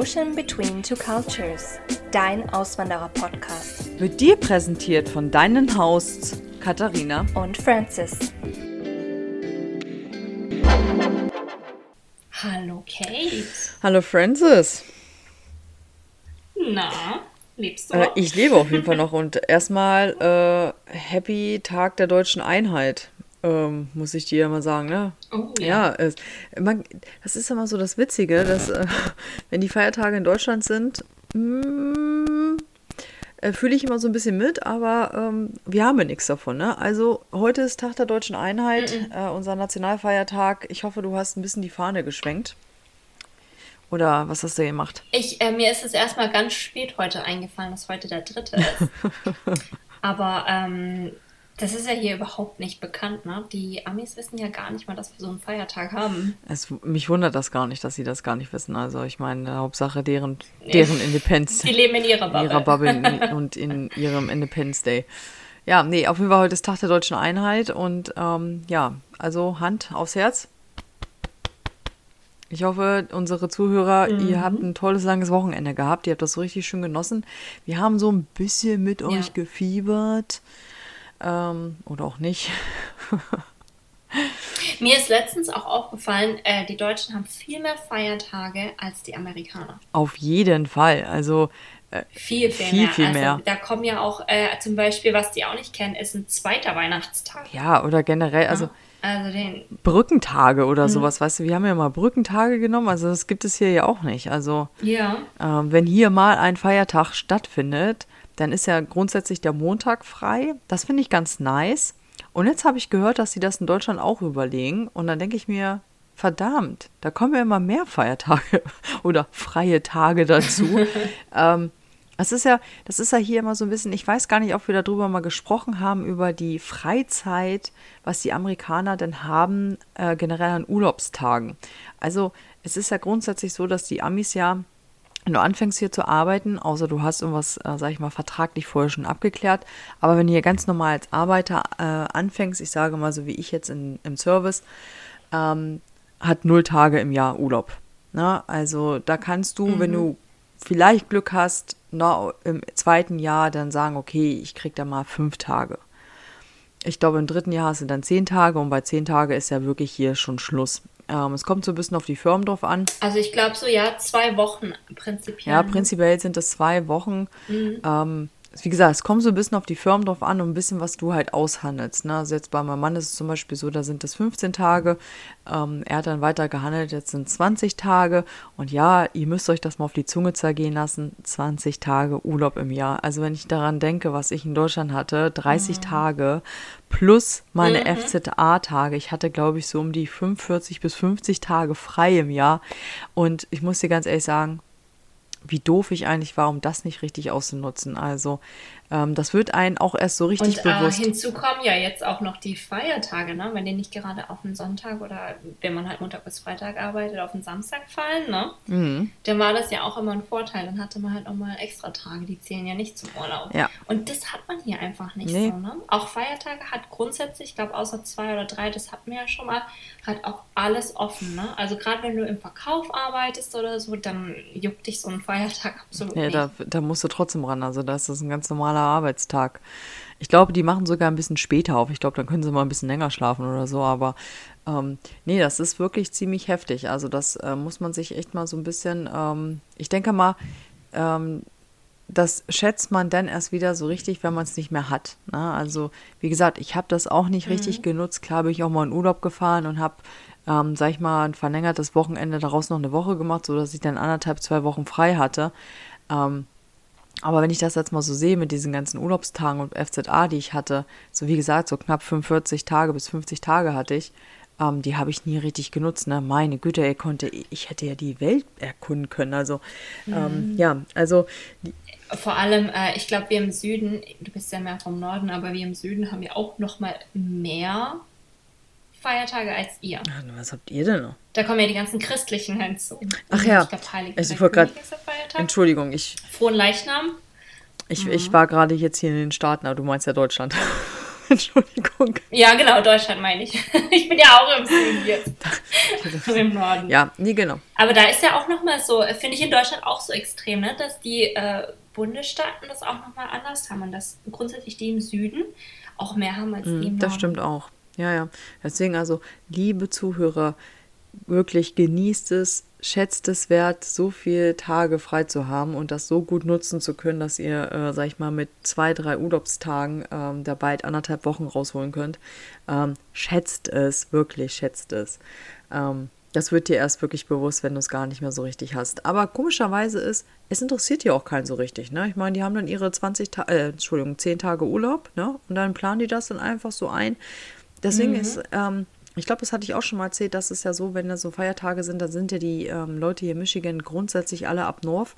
Ocean Between Two Cultures, dein Auswanderer-Podcast. Wird dir präsentiert von deinen Hosts Katharina und Francis. Hallo Kate. Hallo Francis. Na, lebst du? Äh, ich lebe auf jeden Fall noch und erstmal äh, Happy Tag der deutschen Einheit. Ähm, muss ich dir ja mal sagen, ne? Oh, ja. ja es, man, das ist immer so das Witzige, dass äh, wenn die Feiertage in Deutschland sind, mm, äh, fühle ich immer so ein bisschen mit, aber ähm, wir haben ja nichts davon, ne? Also heute ist Tag der deutschen Einheit, Äh, unser Nationalfeiertag. Ich hoffe, du hast ein bisschen die Fahne geschwenkt. Oder was hast du gemacht? Ich, äh, mir ist es erstmal ganz spät heute eingefallen, dass heute der dritte ist. aber ähm, das ist ja hier überhaupt nicht bekannt, ne? Die Amis wissen ja gar nicht mal, dass wir so einen Feiertag haben. Es, mich wundert das gar nicht, dass sie das gar nicht wissen. Also ich meine, Hauptsache deren, deren Independence. Die leben in ihrer Bubble. In ihrer Bubble und in ihrem Independence Day. Ja, nee, auf jeden Fall heute ist Tag der deutschen Einheit und ähm, ja, also Hand aufs Herz. Ich hoffe, unsere Zuhörer, mhm. ihr habt ein tolles langes Wochenende gehabt. Ihr habt das so richtig schön genossen. Wir haben so ein bisschen mit euch ja. gefiebert. Ähm, oder auch nicht. Mir ist letztens auch aufgefallen, äh, die Deutschen haben viel mehr Feiertage als die Amerikaner. Auf jeden Fall. Also äh, viel, viel, viel mehr. Viel mehr. Also, da kommen ja auch äh, zum Beispiel, was die auch nicht kennen, ist ein zweiter Weihnachtstag. Ja, oder generell, also, ja, also den Brückentage oder mhm. sowas, weißt du, wir haben ja mal Brückentage genommen, also das gibt es hier ja auch nicht. Also ja. Ähm, wenn hier mal ein Feiertag stattfindet, dann ist ja grundsätzlich der Montag frei. Das finde ich ganz nice. Und jetzt habe ich gehört, dass sie das in Deutschland auch überlegen. Und dann denke ich mir, verdammt, da kommen ja immer mehr Feiertage oder freie Tage dazu. ähm, das ist ja, das ist ja hier immer so ein bisschen, ich weiß gar nicht, ob wir darüber mal gesprochen haben, über die Freizeit, was die Amerikaner denn haben, äh, generell an Urlaubstagen. Also es ist ja grundsätzlich so, dass die Amis ja wenn du anfängst hier zu arbeiten, außer du hast irgendwas, äh, sag ich mal, vertraglich vorher schon abgeklärt, aber wenn du hier ganz normal als Arbeiter äh, anfängst, ich sage mal so wie ich jetzt in, im Service, ähm, hat null Tage im Jahr Urlaub. Ne? Also da kannst du, mhm. wenn du vielleicht Glück hast, na, im zweiten Jahr dann sagen, okay, ich krieg da mal fünf Tage. Ich glaube, im dritten Jahr hast du dann zehn Tage und bei zehn Tage ist ja wirklich hier schon Schluss. Ähm, es kommt so ein bisschen auf die Firmen drauf an. Also ich glaube so, ja, zwei Wochen prinzipiell. Ja, prinzipiell sind es zwei Wochen. Mhm. Ähm, wie gesagt, es kommt so ein bisschen auf die Firmen drauf an und ein bisschen, was du halt aushandelst. Ne? Also jetzt bei meinem Mann ist es zum Beispiel so, da sind es 15 Tage. Ähm, er hat dann weiter gehandelt, jetzt sind 20 Tage. Und ja, ihr müsst euch das mal auf die Zunge zergehen lassen. 20 Tage Urlaub im Jahr. Also wenn ich daran denke, was ich in Deutschland hatte, 30 mhm. Tage plus meine mhm. FZA-Tage. Ich hatte, glaube ich, so um die 45 bis 50 Tage frei im Jahr. Und ich muss dir ganz ehrlich sagen, wie doof ich eigentlich war, um das nicht richtig auszunutzen. Also ähm, das wird einen auch erst so richtig und, bewusst. Äh, hinzu kommen ja jetzt auch noch die Feiertage, ne? wenn die nicht gerade auf einen Sonntag oder wenn man halt Montag bis Freitag arbeitet, auf einen Samstag fallen, ne? Mhm. dann war das ja auch immer ein Vorteil. Dann hatte man halt auch mal extra Tage, die zählen ja nicht zum Urlaub. Ja. Und das hat man hier einfach nicht nee. so. Ne? Auch Feiertage hat grundsätzlich, ich glaube außer zwei oder drei, das hatten wir ja schon mal, hat auch alles offen. Ne? Also gerade wenn du im Verkauf arbeitest oder so, dann juckt dich so ein Feiertag absolut ja, nicht. Da, da musst du trotzdem ran. Also da ist das ein ganz normaler normaler Arbeitstag. Ich glaube, die machen sogar ein bisschen später auf. Ich glaube, dann können sie mal ein bisschen länger schlafen oder so. Aber ähm, nee, das ist wirklich ziemlich heftig. Also das äh, muss man sich echt mal so ein bisschen, ähm, ich denke mal, ähm, das schätzt man dann erst wieder so richtig, wenn man es nicht mehr hat. Ne? Also wie gesagt, ich habe das auch nicht mhm. richtig genutzt. Klar bin ich auch mal in Urlaub gefahren und habe, ähm, sag ich mal, ein verlängertes Wochenende daraus noch eine Woche gemacht, sodass ich dann anderthalb, zwei Wochen frei hatte. Ähm, aber wenn ich das jetzt mal so sehe mit diesen ganzen Urlaubstagen und FZA, die ich hatte, so wie gesagt, so knapp 45 Tage bis 50 Tage hatte ich, ähm, die habe ich nie richtig genutzt. Ne? Meine Güte, er konnte, ich hätte ja die Welt erkunden können. Also, ähm, mhm. ja, also. Vor allem, äh, ich glaube, wir im Süden, du bist ja mehr vom Norden, aber wir im Süden haben ja auch noch mal mehr Feiertage als ihr. Ach, was habt ihr denn noch? Da kommen ja die ganzen christlichen hinzu. Ach ja. Ich glaube, also ich wollte gerade. Entschuldigung, ich. Frohen Leichnam. Ich, mhm. ich war gerade jetzt hier in den Staaten, aber du meinst ja Deutschland. Entschuldigung. Ja, genau, Deutschland meine ich. Ich bin ja auch im Süden jetzt. Im Norden. Ja, nee, genau. Aber da ist ja auch nochmal so, finde ich in Deutschland auch so extrem, ne, dass die äh, Bundesstaaten das auch nochmal anders haben und dass grundsätzlich die im Süden auch mehr haben als die im Norden. Das stimmt auch. Ja, ja. Deswegen also, liebe Zuhörer, wirklich genießt es, schätzt es wert, so viele Tage frei zu haben und das so gut nutzen zu können, dass ihr, äh, sag ich mal, mit zwei, drei Urlaubstagen ähm, da bald anderthalb Wochen rausholen könnt. Ähm, schätzt es, wirklich schätzt es. Ähm, das wird dir erst wirklich bewusst, wenn du es gar nicht mehr so richtig hast. Aber komischerweise ist, es interessiert ja auch keinen so richtig. Ne? Ich meine, die haben dann ihre 20 Ta äh, Entschuldigung, 10 Tage Urlaub, ne? Und dann planen die das dann einfach so ein. Deswegen mhm. ist, ähm, ich glaube, das hatte ich auch schon mal erzählt, dass es ja so, wenn da so Feiertage sind, dann sind ja die ähm, Leute hier in Michigan grundsätzlich alle ab North.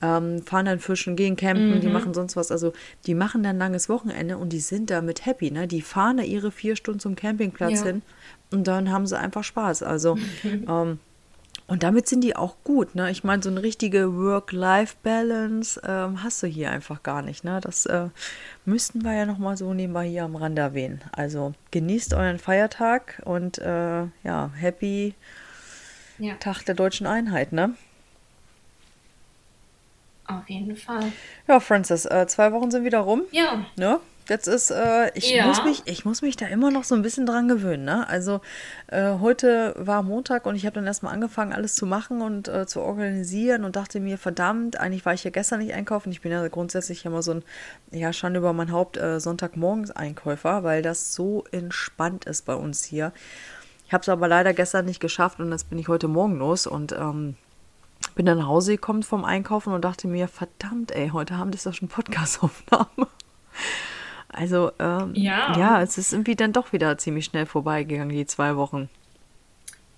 Ähm, fahren dann fischen, gehen campen, mhm. die machen sonst was. Also die machen dann ein langes Wochenende und die sind damit happy. Ne? Die fahren da ihre vier Stunden zum Campingplatz ja. hin und dann haben sie einfach Spaß. Also ähm, und damit sind die auch gut, ne? Ich meine, so eine richtige Work-Life-Balance ähm, hast du hier einfach gar nicht, ne? Das äh, müssten wir ja nochmal so nebenbei hier am Rand erwähnen. Also genießt euren Feiertag und äh, ja, happy ja. Tag der deutschen Einheit, ne? Auf jeden Fall. Ja, Francis, äh, zwei Wochen sind wieder rum. Ja. Ne? Jetzt ist, äh, ich, ja. muss mich, ich muss mich da immer noch so ein bisschen dran gewöhnen. Ne? Also äh, heute war Montag und ich habe dann erstmal angefangen, alles zu machen und äh, zu organisieren und dachte mir, verdammt, eigentlich war ich ja gestern nicht einkaufen. Ich bin ja grundsätzlich immer so ein, ja, schon über mein Haupt äh, Sonntagmorgens Einkäufer, weil das so entspannt ist bei uns hier. Ich habe es aber leider gestern nicht geschafft und jetzt bin ich heute Morgen los und ähm, bin dann nach Hause gekommen vom Einkaufen und dachte mir, verdammt, ey, heute Abend ist doch schon Podcastaufnahme. Also ähm, ja. ja, es ist irgendwie dann doch wieder ziemlich schnell vorbeigegangen, die zwei Wochen.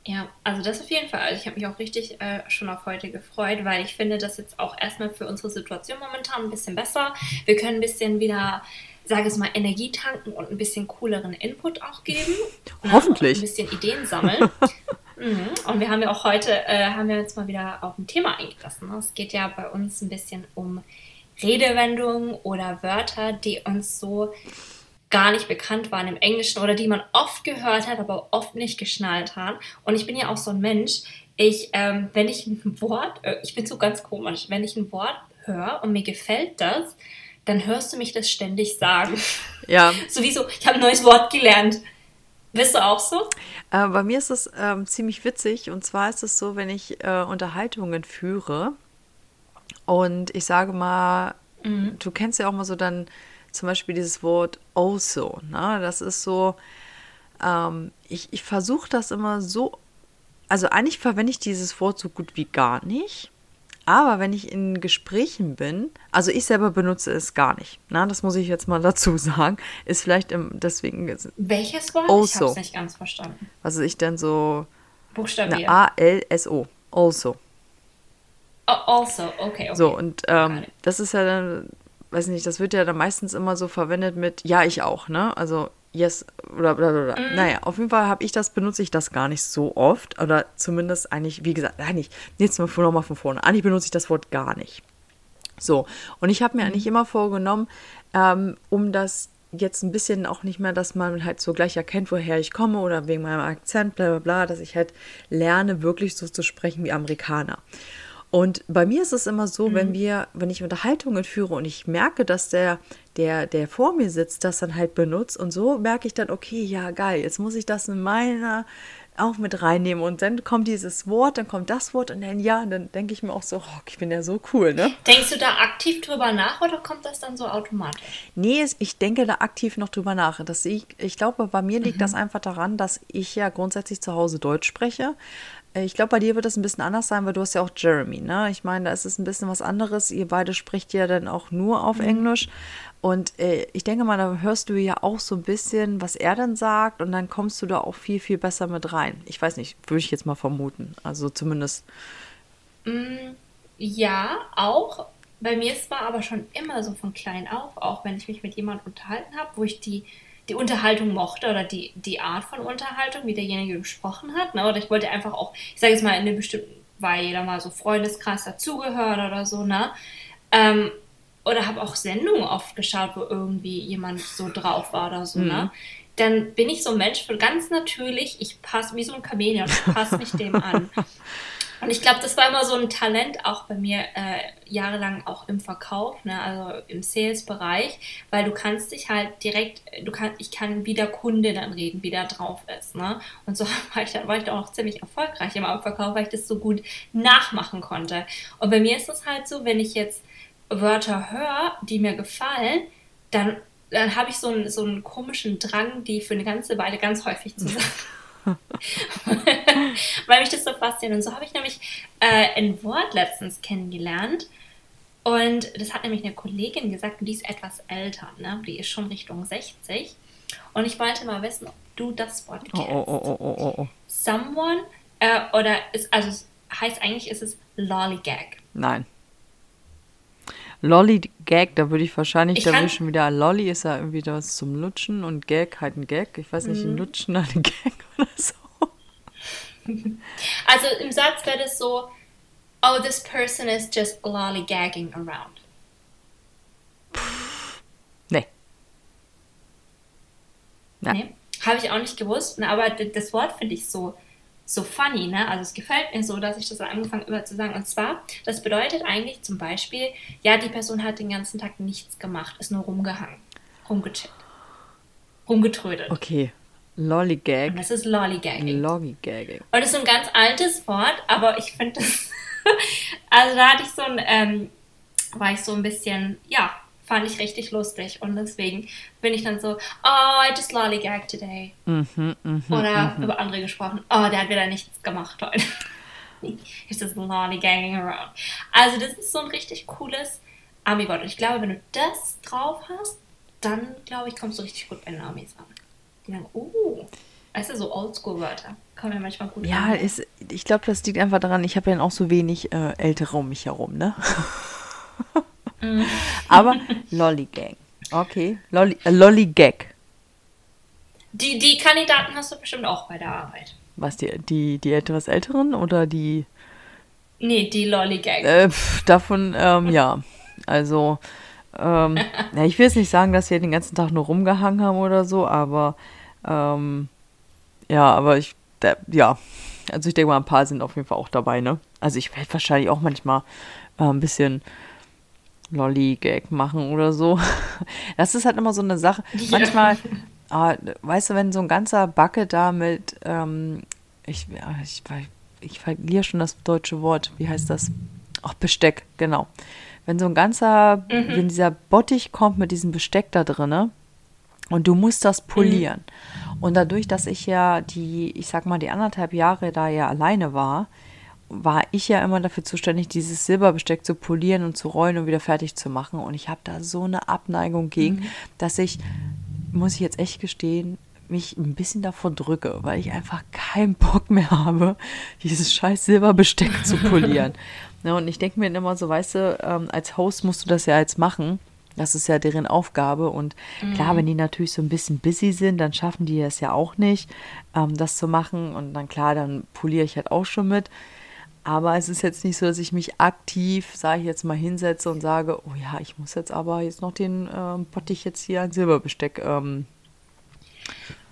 Ja, also das auf jeden Fall. Also ich habe mich auch richtig äh, schon auf heute gefreut, weil ich finde das jetzt auch erstmal für unsere Situation momentan ein bisschen besser. Wir können ein bisschen wieder, sage es mal, Energie tanken und ein bisschen cooleren Input auch geben. Hoffentlich. ein bisschen Ideen sammeln. mhm. Und wir haben ja auch heute, äh, haben wir jetzt mal wieder auf ein Thema eingelassen. Es geht ja bei uns ein bisschen um Redewendungen oder Wörter, die uns so gar nicht bekannt waren im Englischen oder die man oft gehört hat, aber oft nicht geschnallt hat. Und ich bin ja auch so ein Mensch, ich, ähm, wenn ich ein Wort, äh, ich bin so ganz komisch, wenn ich ein Wort höre und mir gefällt das, dann hörst du mich das ständig sagen. Ja. Sowieso, ich habe ein neues Wort gelernt. Bist du auch so? Äh, bei mir ist es ähm, ziemlich witzig und zwar ist es so, wenn ich äh, Unterhaltungen führe, und ich sage mal, mhm. du kennst ja auch mal so dann zum Beispiel dieses Wort also. Ne? Das ist so, ähm, ich, ich versuche das immer so, also eigentlich verwende ich dieses Wort so gut wie gar nicht. Aber wenn ich in Gesprächen bin, also ich selber benutze es gar nicht. Na, das muss ich jetzt mal dazu sagen. Ist vielleicht im, deswegen. Welches Wort? Also. Ich habe es nicht ganz verstanden. Was ich denn so. Buchstabieren. A-L-S-O. Also. Also, okay, okay. So, und ähm, das ist ja dann, weiß nicht, das wird ja dann meistens immer so verwendet mit, ja, ich auch, ne? Also, yes, oder bla bla bla. Mm. Naja, auf jeden Fall habe ich das, benutze ich das gar nicht so oft. Oder zumindest eigentlich, wie gesagt, eigentlich, jetzt mal nochmal von vorne. Eigentlich benutze ich das Wort gar nicht. So, und ich habe mir mm. eigentlich immer vorgenommen, ähm, um das jetzt ein bisschen auch nicht mehr, dass man halt so gleich erkennt, woher ich komme oder wegen meinem Akzent, bla bla bla, dass ich halt lerne, wirklich so zu sprechen wie Amerikaner. Und bei mir ist es immer so, mhm. wenn wir, wenn ich Unterhaltungen führe und ich merke, dass der, der, der vor mir sitzt, das dann halt benutzt und so merke ich dann, okay, ja geil, jetzt muss ich das in meiner auch mit reinnehmen und dann kommt dieses Wort, dann kommt das Wort und dann ja, und dann denke ich mir auch so, oh, ich bin ja so cool, ne? Denkst du da aktiv drüber nach oder kommt das dann so automatisch? Nee, ich denke da aktiv noch drüber nach. Das ich, ich glaube, bei mir liegt mhm. das einfach daran, dass ich ja grundsätzlich zu Hause Deutsch spreche. Äh, ich glaube, bei dir wird das ein bisschen anders sein, weil du hast ja auch Jeremy, ne? Ich meine, da ist es ein bisschen was anderes. Ihr beide spricht ja dann auch nur auf mhm. Englisch. Und äh, ich denke mal, da hörst du ja auch so ein bisschen, was er dann sagt, und dann kommst du da auch viel, viel besser mit rein. Ich weiß nicht, würde ich jetzt mal vermuten. Also zumindest. Mm, ja, auch. Bei mir ist es aber schon immer so von klein auf, auch wenn ich mich mit jemandem unterhalten habe, wo ich die die Unterhaltung mochte oder die, die Art von Unterhaltung, wie derjenige gesprochen hat. Ne? Oder ich wollte einfach auch, ich sage jetzt mal, in einem bestimmten, weil jeder mal so Freundeskreis dazugehört oder so, ne? Ähm, oder habe auch Sendungen oft geschaut, wo irgendwie jemand so drauf war oder so, ne? mhm. ne? Dann bin ich so ein Mensch, für ganz natürlich, ich passe wie so ein Chamäleon, ich passe mich dem an. Und ich glaube, das war immer so ein Talent auch bei mir äh, jahrelang auch im Verkauf, ne, also im Sales-Bereich, weil du kannst dich halt direkt, du kannst, ich kann wie der Kunde dann reden, wie der drauf ist, ne? Und so war ich, dann, war ich dann auch ziemlich erfolgreich im Verkauf, weil ich das so gut nachmachen konnte. Und bei mir ist es halt so, wenn ich jetzt Wörter höre, die mir gefallen, dann, dann habe ich so einen, so einen komischen Drang, die für eine ganze Weile ganz häufig zu sagen. Weil mich das so fasziniert. Und so habe ich nämlich äh, ein Wort letztens kennengelernt. Und das hat nämlich eine Kollegin gesagt, die ist etwas älter, ne? die ist schon Richtung 60. Und ich wollte mal wissen, ob du das Wort kennst. Oh, oh, oh, oh, Someone, äh, oder ist, also es heißt eigentlich, ist es Lollygag. Nein. Lolly-Gag, da würde ich wahrscheinlich, ich da würde schon wieder, Lolly ist ja irgendwie was zum Lutschen und Gag halt ein Gag. Ich weiß nicht, ein mhm. Lutschen ein Gag oder so. Also im Satz wäre das so, oh, this person is just lollygagging around. Nee. Nee. Habe ich auch nicht gewusst, aber das Wort finde ich so so funny, ne? Also es gefällt mir so, dass ich das angefangen habe zu sagen. Und zwar, das bedeutet eigentlich zum Beispiel, ja, die Person hat den ganzen Tag nichts gemacht, ist nur rumgehangen, rumgechillt, rumgetrödelt. Okay. Lollygag. Und das ist Lollygagging. Lollygagging. Und das ist so ein ganz altes Wort, aber ich finde das. also da hatte ich so ein, ähm, war ich so ein bisschen, ja, fand ich richtig lustig und deswegen bin ich dann so, oh, I just lollygag today. Mhm, mh, Oder mh. über andere gesprochen, oh, der hat wieder nichts gemacht heute. He's just lollygagging around. Also das ist so ein richtig cooles Ami-Wort und ich glaube, wenn du das drauf hast, dann glaube ich, kommst du richtig gut bei den Amis an. Die sagen, oh, weißt du, so Oldschool-Wörter kommen ja manchmal gut ja, an. Ja, ich glaube, das liegt einfach daran, ich habe ja auch so wenig äh, Ältere um mich herum, ne? Aber Lollygag. Okay, Lolly, äh, Lollygag. Die, die Kandidaten hast du bestimmt auch bei der Arbeit. Was, die, die, die etwas älteren oder die. Nee, die Lollygag. Äh, davon, ähm, ja. Also, ähm, ja, ich will jetzt nicht sagen, dass wir den ganzen Tag nur rumgehangen haben oder so, aber ähm, ja, aber ich, da, ja, also ich denke mal, ein paar sind auf jeden Fall auch dabei, ne? Also ich werde wahrscheinlich auch manchmal äh, ein bisschen Lolly-Gag machen oder so. Das ist halt immer so eine Sache. Ja. Manchmal, äh, weißt du, wenn so ein ganzer Backe da mit, ähm, ich, ich, ich verliere schon das deutsche Wort, wie heißt das? Ach, Besteck, genau. Wenn so ein ganzer, mhm. wenn dieser Bottich kommt mit diesem Besteck da drinne und du musst das polieren. Mhm. Und dadurch, dass ich ja die, ich sag mal, die anderthalb Jahre da ja alleine war, war ich ja immer dafür zuständig, dieses Silberbesteck zu polieren und zu rollen und wieder fertig zu machen. Und ich habe da so eine Abneigung gegen, mhm. dass ich, muss ich jetzt echt gestehen, mich ein bisschen davon drücke, weil ich einfach keinen Bock mehr habe, dieses scheiß Silberbesteck zu polieren. ja, und ich denke mir immer so, weißt du, ähm, als Host musst du das ja jetzt machen. Das ist ja deren Aufgabe. Und mhm. klar, wenn die natürlich so ein bisschen busy sind, dann schaffen die es ja auch nicht, ähm, das zu machen. Und dann klar, dann poliere ich halt auch schon mit. Aber es ist jetzt nicht so, dass ich mich aktiv, sage ich jetzt mal, hinsetze und sage, oh ja, ich muss jetzt aber jetzt noch den ähm, Bottich jetzt hier ein Silberbesteck. Ähm.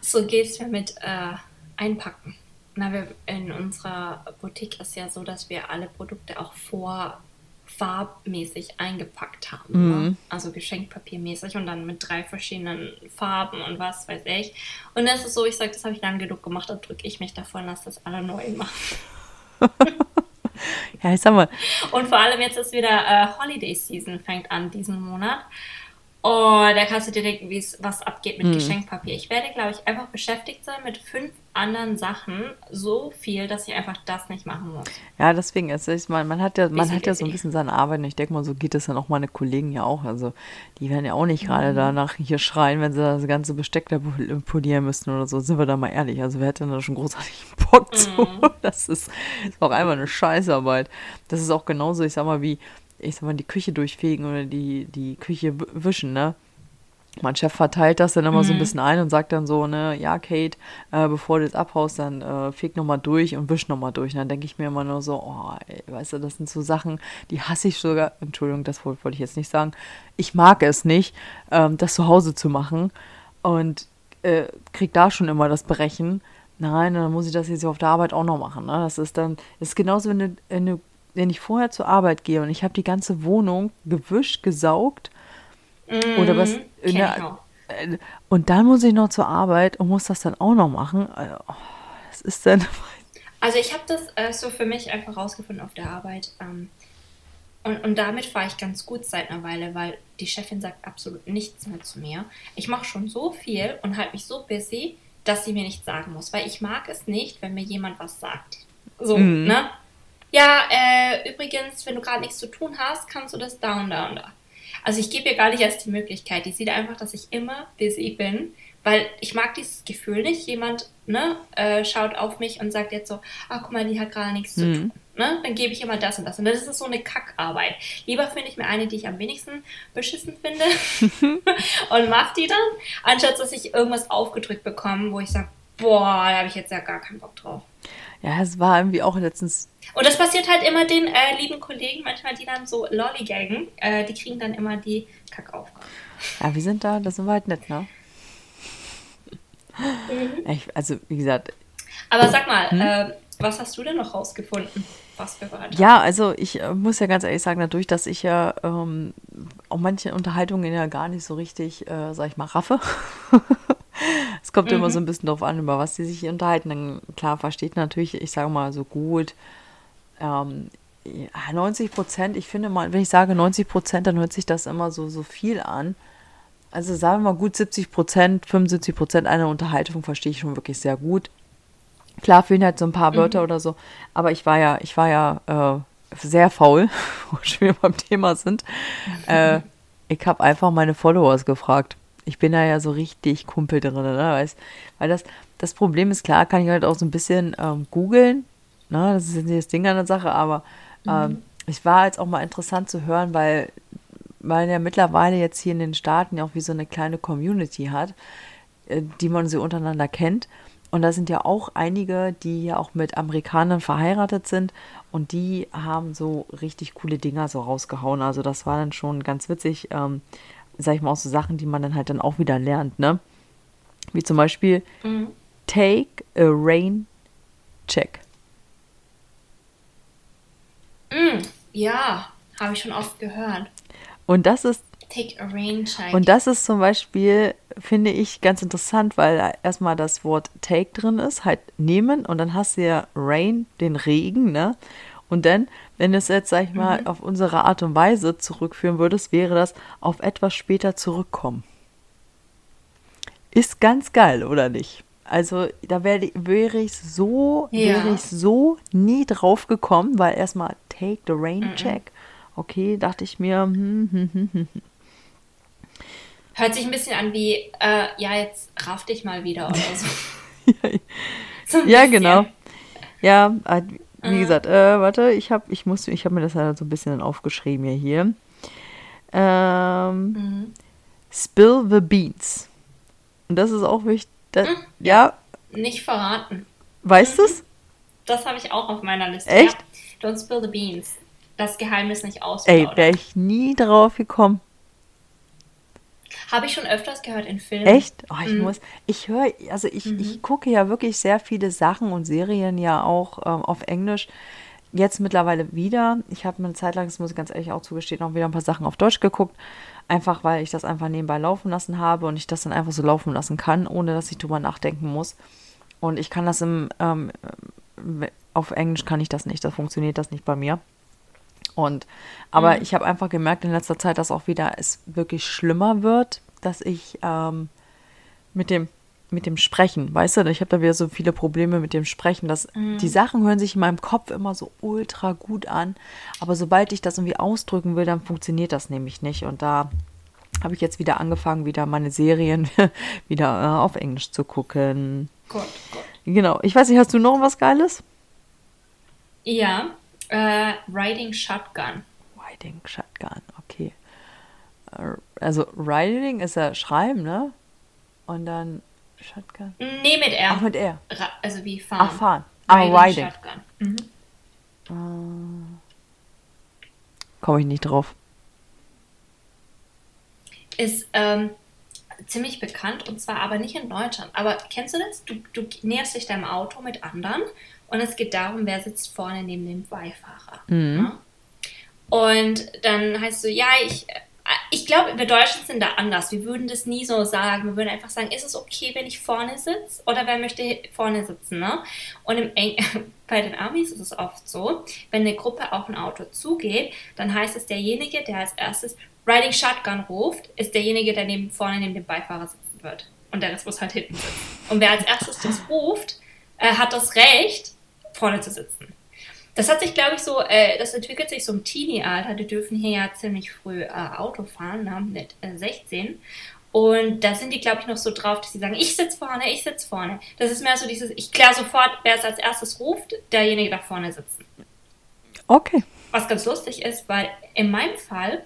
So geht es mir mit äh, Einpacken. Na, wir, in unserer Boutique ist ja so, dass wir alle Produkte auch vor farbmäßig eingepackt haben. Ne? Mhm. Ne? Also geschenkpapiermäßig und dann mit drei verschiedenen Farben und was weiß ich. Und das ist so, ich sage, das habe ich lang genug gemacht, da drücke ich mich davon, dass das alle neu machen. ja, ich sag mal. Und vor allem jetzt ist wieder äh, Holiday Season, fängt an diesen Monat. Und da kannst du dir denken, was abgeht mit mhm. Geschenkpapier. Ich werde, glaube ich, einfach beschäftigt sein mit fünf anderen Sachen. So viel, dass ich einfach das nicht machen muss. Ja, deswegen ist es, man, man hat ja, man hat ja so ein bisschen seine Arbeit. Und ich denke mal, so geht es dann auch meine Kollegen ja auch. Also, die werden ja auch nicht gerade mhm. danach hier schreien, wenn sie das ganze Besteck da polieren müssen oder so. Sind wir da mal ehrlich. Also, wer hätte denn da schon großartig Bock zu? Mhm. Das ist, ist auch einfach eine Scheißarbeit. Das ist auch genauso, ich sag mal, wie ich sag mal, die Küche durchfegen oder die, die Küche wischen, ne? mein Chef verteilt das dann immer mhm. so ein mhm. bisschen ein und sagt dann so, ne, ja, Kate, äh, bevor du jetzt abhaust, dann äh, feg nochmal durch und wisch nochmal durch. Und dann denke ich mir immer nur so, oh, ey, weißt du, das sind so Sachen, die hasse ich sogar, Entschuldigung, das wollte wollt ich jetzt nicht sagen, ich mag es nicht, ähm, das zu Hause zu machen und äh, krieg da schon immer das Brechen. Nein, dann muss ich das jetzt auf der Arbeit auch noch machen. Ne? Das ist dann, das ist genauso, wenn, du, wenn, du, wenn ich vorher zur Arbeit gehe und ich habe die ganze Wohnung gewischt, gesaugt, Mhm, oder was. Äh, und dann muss ich noch zur Arbeit und muss das dann auch noch machen. Also, oh, was ist denn? Also ich habe das äh, so für mich einfach rausgefunden auf der Arbeit. Ähm, und, und damit fahre ich ganz gut seit einer Weile, weil die Chefin sagt absolut nichts mehr zu mir. Ich mache schon so viel und halte mich so busy, dass sie mir nichts sagen muss. Weil ich mag es nicht, wenn mir jemand was sagt. So, mhm. ne? Ja, äh, übrigens, wenn du gerade nichts zu tun hast, kannst du das da und da. Also ich gebe ihr gar nicht erst die Möglichkeit. Die sieht einfach, dass ich immer busy bin, weil ich mag dieses Gefühl nicht. Jemand ne, äh, schaut auf mich und sagt jetzt so, ach guck mal, die hat gerade nichts mhm. zu tun. Ne? Dann gebe ich immer das und das. Und das ist so eine Kackarbeit. Lieber finde ich mir eine, die ich am wenigsten beschissen finde und mache die dann, anstatt dass ich irgendwas aufgedrückt bekomme, wo ich sage, boah, da habe ich jetzt ja gar keinen Bock drauf. Ja, es war irgendwie auch letztens. Und das passiert halt immer den äh, lieben Kollegen, manchmal die dann so lollygaggen, äh, die kriegen dann immer die Kackaufgaben. Ja, wir sind da, das sind wir halt nett, ne? Mhm. Ich, also, wie gesagt. Aber sag mal, hm? äh, was hast du denn noch rausgefunden? Was Wörter? Ja, also ich äh, muss ja ganz ehrlich sagen, dadurch, dass ich ja ähm, auch manche Unterhaltungen ja gar nicht so richtig, äh, sag ich mal, raffe. Es kommt mhm. immer so ein bisschen drauf an, über was sie sich unterhalten. Dann, klar, versteht natürlich, ich sage mal so gut, ähm, 90 Prozent, ich finde mal, wenn ich sage 90 Prozent, dann hört sich das immer so, so viel an. Also sagen wir mal gut 70 Prozent, 75 Prozent einer Unterhaltung verstehe ich schon wirklich sehr gut. Klar fehlen halt so ein paar Wörter mhm. oder so, aber ich war ja, ich war ja äh, sehr faul, wo wir beim Thema sind. Äh, ich habe einfach meine Followers gefragt. Ich bin da ja so richtig Kumpel drin, ne? Weil, weil das, das Problem ist klar, kann ich halt auch so ein bisschen ähm, googeln. Ne? Das ist jetzt nicht das Ding an der Sache, aber ähm, mhm. es war jetzt auch mal interessant zu hören, weil man ja mittlerweile jetzt hier in den Staaten ja auch wie so eine kleine Community hat, äh, die man so untereinander kennt. Und da sind ja auch einige, die ja auch mit Amerikanern verheiratet sind und die haben so richtig coole Dinger so rausgehauen. Also das war dann schon ganz witzig. Ähm, sag ich mal, auch so Sachen, die man dann halt dann auch wieder lernt, ne? Wie zum Beispiel mhm. Take a Rain Check. Mm, ja, habe ich schon oft gehört. Und das ist Take a Rain Check. Und das ist zum Beispiel, finde ich, ganz interessant, weil erstmal das Wort Take drin ist, halt nehmen und dann hast du ja Rain, den Regen, ne? Und dann, wenn du es jetzt, sag ich mal, mhm. auf unsere Art und Weise zurückführen würdest, wäre das auf etwas später zurückkommen. Ist ganz geil, oder nicht? Also da wäre wär ich so, ja. wäre ich so nie drauf gekommen, weil erstmal take the rain check. Okay, dachte ich mir. Hm, hm, hm. Hört sich ein bisschen an wie, äh, ja, jetzt raff dich mal wieder oder so. ja, so ja genau. Ja, äh, wie mhm. gesagt, äh, warte, ich habe ich muss, ich habe mir das halt so ein bisschen aufgeschrieben hier. hier. Ähm, mhm. Spill the Beans. Und das ist auch wichtig. Das, mhm. Ja. Nicht verraten. Weißt mhm. du es? Das habe ich auch auf meiner Liste. Echt? Ja. Don't spill the beans. Das Geheimnis nicht ausplaudern. Ey, wäre ich nie drauf gekommen. Habe ich schon öfters gehört in Filmen. Echt? Oh, ich mhm. muss, ich höre, also ich, mhm. ich gucke ja wirklich sehr viele Sachen und Serien ja auch ähm, auf Englisch. Jetzt mittlerweile wieder. Ich habe mir eine Zeit lang, das muss ich ganz ehrlich auch zugestehen, auch wieder ein paar Sachen auf Deutsch geguckt. Einfach weil ich das einfach nebenbei laufen lassen habe und ich das dann einfach so laufen lassen kann, ohne dass ich drüber nachdenken muss. Und ich kann das im, ähm, auf Englisch kann ich das nicht. Da funktioniert das nicht bei mir. Und aber mhm. ich habe einfach gemerkt in letzter Zeit, dass auch wieder es wirklich schlimmer wird, dass ich ähm, mit dem mit dem Sprechen, weißt du, ich habe da wieder so viele Probleme mit dem Sprechen, dass mhm. die Sachen hören sich in meinem Kopf immer so ultra gut an, aber sobald ich das irgendwie ausdrücken will, dann funktioniert das nämlich nicht und da habe ich jetzt wieder angefangen, wieder meine Serien wieder äh, auf Englisch zu gucken. Gott, Gott. Genau. Ich weiß nicht, hast du noch was Geiles? Ja, äh, Riding Shotgun. Riding Shotgun, okay. Uh, also Riding ist ja Schreiben, ne? Und dann Shotgun. Nee, mit R. Ach, mit R. Ra also wie fahren. Ach, fahren. Ah, Riding. Shotgun. Mhm. Komme ich nicht drauf. Ist ähm, ziemlich bekannt und zwar aber nicht in Deutschland. Aber kennst du das? Du, du näherst dich deinem Auto mit anderen und es geht darum, wer sitzt vorne neben dem Beifahrer. Ne? Und dann heißt so, ja, ich, ich glaube, wir Deutschen sind da anders. Wir würden das nie so sagen. Wir würden einfach sagen, ist es okay, wenn ich vorne sitze? Oder wer möchte vorne sitzen? Ne? Und im Eng bei den Amis ist es oft so, wenn eine Gruppe auf ein Auto zugeht, dann heißt es, derjenige, der als erstes Riding Shotgun ruft, ist derjenige, der neben, vorne neben dem Beifahrer sitzen wird. Und der Rest muss halt hinten sitzen. Und wer als erstes das ruft, äh, hat das Recht, vorne zu sitzen. Das hat sich, glaube ich, so, äh, das entwickelt sich so im Teenie-Alter. Die dürfen hier ja ziemlich früh äh, Auto fahren, ne, mit äh, 16. Und da sind die, glaube ich, noch so drauf, dass sie sagen, ich sitze vorne, ich sitze vorne. Das ist mehr so dieses, ich kläre sofort, wer es als erstes ruft, derjenige da vorne sitzen. Okay. Was ganz lustig ist, weil in meinem Fall,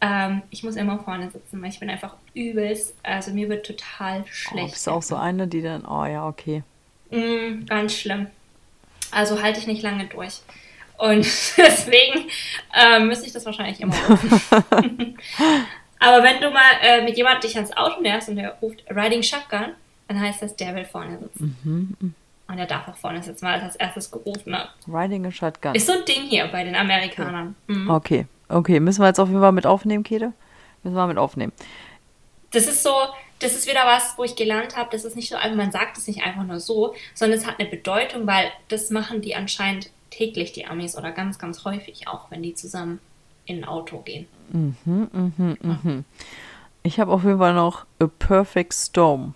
ähm, ich muss immer vorne sitzen, weil ich bin einfach übelst, also mir wird total Oh, schlecht. bist du auch so eine, die dann, oh ja, okay. Mm, ganz schlimm. Also halte ich nicht lange durch. Und deswegen ähm, müsste ich das wahrscheinlich immer rufen. Aber wenn du mal äh, mit jemandem dich ans Auto näherst und der ruft Riding Shotgun, dann heißt das, der will vorne sitzen. Und er darf auch vorne sitzen, weil er als erstes gerufen hat. Riding a Shotgun. Ist so ein Ding hier bei den Amerikanern. Mhm. Okay, okay. Müssen wir jetzt auf jeden Fall mit aufnehmen, Kete? Müssen wir mit aufnehmen. Das ist so, das ist wieder was, wo ich gelernt habe, das ist nicht so einfach, man sagt es nicht einfach nur so, sondern es hat eine Bedeutung, weil das machen die anscheinend täglich, die Amis, oder ganz, ganz häufig auch, wenn die zusammen in ein Auto gehen. Ich habe auf jeden Fall noch A Perfect Storm.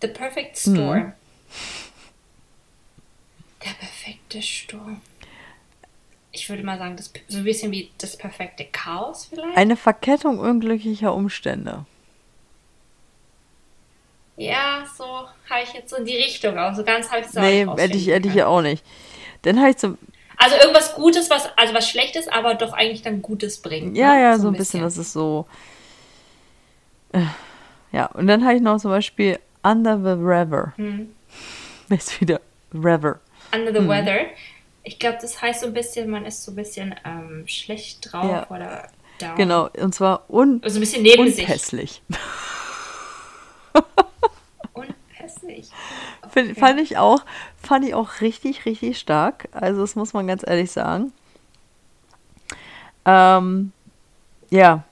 The Perfect Storm. Der perfekte Sturm. Ich würde mal sagen, das, so ein bisschen wie das perfekte Chaos vielleicht. Eine Verkettung unglücklicher Umstände. ja, so habe ich jetzt so in die Richtung auch. So ganz habe ich es auch Nee, hätte ich, hätte ich ja auch nicht. Dann habe ich so, Also irgendwas Gutes, was, also was Schlechtes, aber doch eigentlich dann Gutes bringt. ja, ne? ja, so ein bisschen, das ist so. äh, Ja, und dann habe ich noch zum Beispiel Under the River. Hm. Ist wieder River. Under the Weather. Ich glaube, das heißt so ein bisschen, man ist so ein bisschen ähm, schlecht drauf Ja. oder down. Genau, und zwar un Also ein bisschen neben sich. unpässlich. Unpässlich. Find, Okay. Fand ich auch, fand ich auch richtig, richtig stark. Also das muss man ganz ehrlich sagen. Ähm, ja,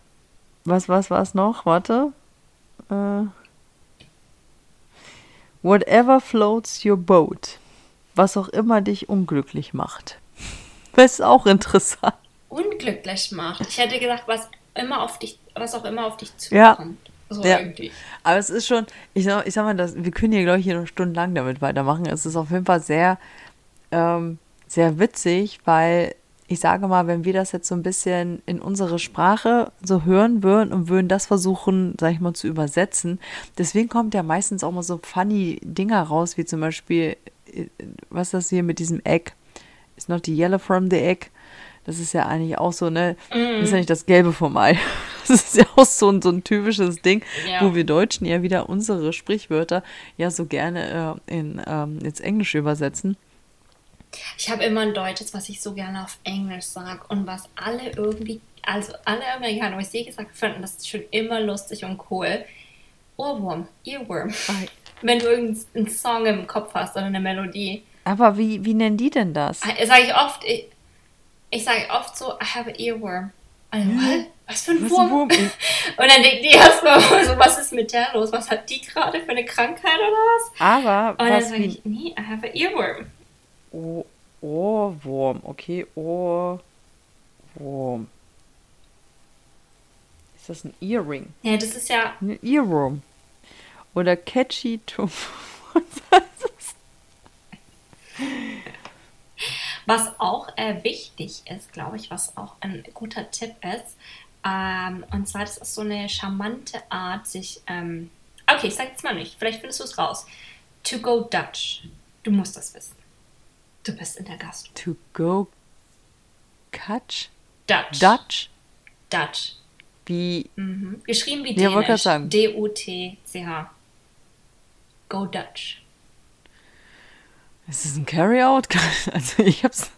was, was, was noch? Warte. Äh, whatever floats your boat. Was auch immer dich unglücklich macht. Das ist auch interessant. Unglücklich macht. Ich hätte gesagt, was immer auf dich, was auch immer auf dich Ja. zukommt. So Ja. irgendwie. Aber es ist schon, ich sag, ich sag mal, das, wir können hier, glaube ich, hier noch stundenlang damit weitermachen. Es ist auf jeden Fall sehr, ähm, sehr witzig, weil ich sage mal, wenn wir das jetzt so ein bisschen in unsere Sprache so hören würden und würden das versuchen, sag ich mal, zu übersetzen, deswegen kommt ja meistens auch mal so funny Dinger raus, wie zum Beispiel, was ist das hier mit diesem Egg? Is not the yellow from the egg? Das ist ja eigentlich auch so, ne? Das ist ja nicht das Gelbe vom Ei. Das ist ja auch so ein, so ein typisches Ding, Ja. wo wir Deutschen ja wieder unsere Sprichwörter ja so gerne äh, in, ähm, ins Englische übersetzen. Ich habe immer ein Deutsches, was ich so gerne auf Englisch sage und was alle irgendwie, also alle Amerikaner, wo ich sie gesagt finden, das ist schon immer lustig und cool. Ohrwurm, Earworm. Wenn du irgendeinen Song im Kopf hast oder eine Melodie, Aber wie, wie nennen die denn das? sage ich oft, ich, ich sage oft so, I have an earworm. Also, what? Was für ein Wurm? Wurm? Und dann denkt die erstmal so, was ist mit der los? Was hat die gerade für eine Krankheit oder was? Aber Und dann sage ich, nee, I have an earworm. oh, Ohrwurm, okay, Ohrwurm. Ist das ein Earring? Ja, das ist ja, Ein Earworm. Oder catchy to... Was auch äh, wichtig ist, glaube ich, was auch ein guter Tipp ist, ähm, und zwar, das ist so eine charmante Art, sich, ähm, okay, ich sag jetzt mal nicht, vielleicht findest du es raus. To go Dutch. Du musst das wissen. Du bist in der Gastro. To go catch Dutch. Dutch? Dutch. Wie? Mhm. Geschrieben wie Ja, Dänisch. D-U-T-C-H. Go Dutch. Ist es ein Carry-Out? Also ich hab's.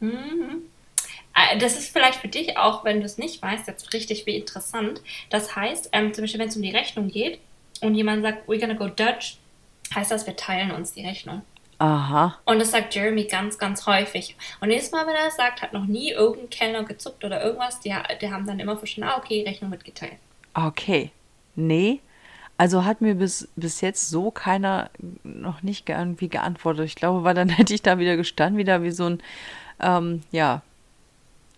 Äh, Das ist vielleicht für dich auch, wenn du es nicht weißt, jetzt richtig wie interessant. Das heißt, ähm, zum Beispiel, wenn es um die Rechnung geht und jemand sagt, we're gonna go Dutch, heißt das, wir teilen uns die Rechnung. Aha. Und das sagt Jeremy ganz, ganz häufig. Und jedes Mal, wenn er das sagt, hat noch nie irgendein Kellner gezuckt oder irgendwas. Die, die haben dann immer verstanden, ah, okay, Rechnung wird geteilt. Okay. Nee. Also hat mir bis, bis jetzt so keiner noch nicht ge- irgendwie geantwortet. Ich glaube, weil dann hätte ich da wieder gestanden, wieder wie so ein, ähm, ja,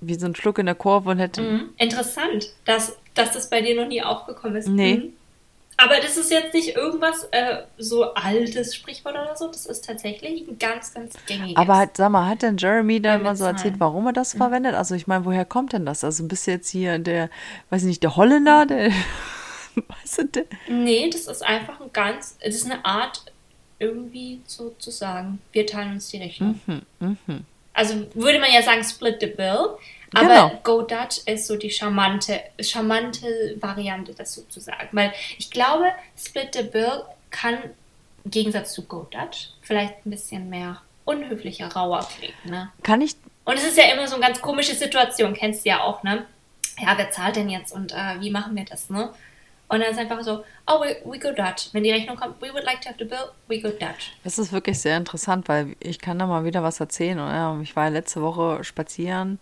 wie so ein Schluck in der Kurve und hätte. Mhm. Interessant, dass, dass das bei dir noch nie aufgekommen ist. Nee. Mhm. Aber das ist jetzt nicht irgendwas äh, so altes Sprichwort oder so. Das ist tatsächlich ein ganz, ganz gängiges. Aber hat, sag mal, hat denn Jeremy da mit so erzählt, warum er das verwendet? Also ich meine, woher kommt denn das? Also bist jetzt hier der, weiß ich nicht, der Holländer, der, weißt du, der, Nee, das ist einfach ein ganz, es ist eine Art, irgendwie so zu sagen, wir teilen uns die Rechnung. Mhm, Also würde man ja sagen, split the bill, aber Genau. Go Dutch ist so die charmante, charmante Variante, das so zu sagen. Weil ich glaube, split the bill kann im Gegensatz zu Go Dutch vielleicht ein bisschen mehr unhöflicher, rauer klingen. Ne? kann ich, Und es ist ja immer so eine ganz komische Situation, kennst du ja auch, ne? Ja, wer zahlt denn jetzt und äh, wie machen wir das, ne? Und dann ist einfach so, oh, we, we go Dutch. Wenn die Rechnung kommt, we would like to have the bill, we go Dutch. das ist wirklich sehr interessant, weil ich kann da mal wieder was erzählen. Und, ja, ich war letzte Woche spazieren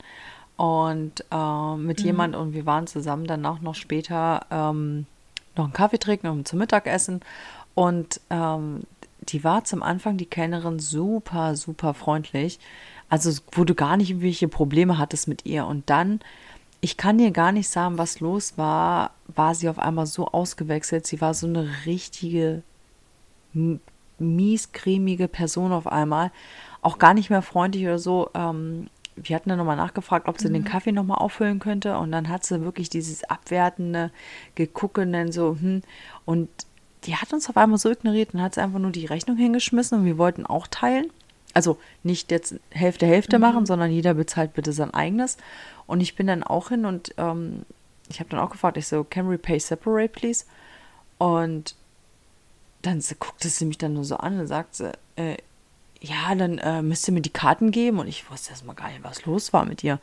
und äh, mit jemand und wir waren zusammen dann auch noch später ähm, noch einen Kaffee trinken und zum Mittagessen. Und ähm, die war zum Anfang, die Kellnerin, super, super freundlich. Also, wo du gar nicht irgendwelche Probleme hattest mit ihr. Und dann, ich kann dir gar nicht sagen, was los war, war sie auf einmal so ausgewechselt. Sie war so eine richtige miescremige Person auf einmal. Auch gar nicht mehr freundlich oder so. Ähm, wir hatten dann nochmal nachgefragt, ob sie den Kaffee nochmal auffüllen könnte. Und dann hat sie wirklich dieses abwertende Gegucken dann so, hm. Und die hat uns auf einmal so ignoriert und hat sie einfach nur die Rechnung hingeschmissen und wir wollten auch teilen. Also nicht jetzt Hälfte, Hälfte machen, sondern jeder bezahlt bitte sein eigenes. Und ich bin dann auch hin und ähm, ich habe dann auch gefragt, ich so, can we pay separate, please? Und dann se- guckte sie mich dann nur so an und sagte, äh, ja, dann äh, müsst ihr mir die Karten geben. Und ich wusste erstmal gar nicht, was los war mit ihr.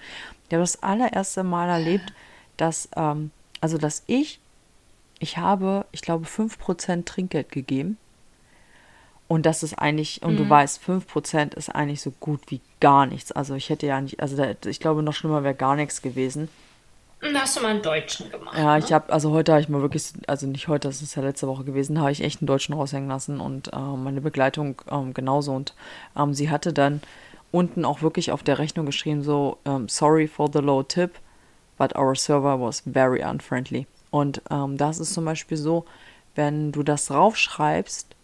Ich habe das allererste Mal erlebt, dass, ähm, also dass ich, ich habe, ich glaube, 5% Trinkgeld gegeben. Und das ist eigentlich, und du weißt, 5% ist eigentlich so gut wie gar nichts. Also ich hätte ja nicht, also da, ich glaube, noch schlimmer wäre gar nichts gewesen. Und da hast du mal einen Deutschen gemacht. Ja, ne? ich habe, also heute habe ich mal wirklich, also nicht heute, das ist ja letzte Woche gewesen, habe ich echt einen Deutschen raushängen lassen und ähm, meine Begleitung ähm, genauso. Und ähm, sie hatte dann unten auch wirklich auf der Rechnung geschrieben, so, ähm, sorry for the low tip, but our server was very unfriendly. Und ähm, das ist zum Beispiel so, wenn du das draufschreibst,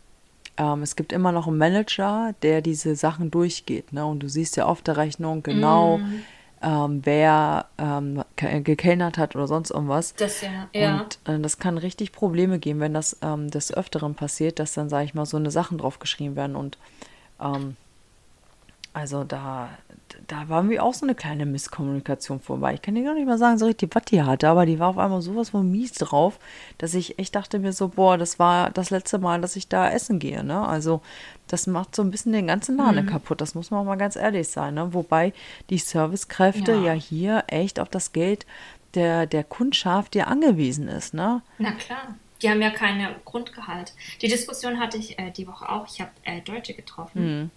ähm, es gibt immer noch einen Manager, der diese Sachen durchgeht. Ne? Und du siehst ja auf der Rechnung genau, ähm, wer ähm, ke- gekellnert hat oder sonst irgendwas. Das ja, ja. Und äh, das kann richtig Probleme geben, wenn das ähm, des Öfteren passiert, dass dann, sage ich mal, so eine Sachen draufgeschrieben werden. Und ähm, also da, da war mir auch so eine kleine Misskommunikation vorbei. Ich kann dir gar nicht mal sagen, so richtig, was die hatte, aber die war auf einmal sowas von mies drauf, dass ich echt dachte mir so, boah, das war das letzte Mal, dass ich da essen gehe. Ne? Also das macht so ein bisschen den ganzen Laden kaputt, das muss man auch mal ganz ehrlich sein. Ne? Wobei die Servicekräfte Ja. ja. hier echt auf das Geld der, der Kundschaft dir angewiesen ist. Ne? Na klar. Die haben ja keine Grundgehalt. Die Diskussion hatte ich äh, die Woche auch. Ich habe äh, Deutsche getroffen.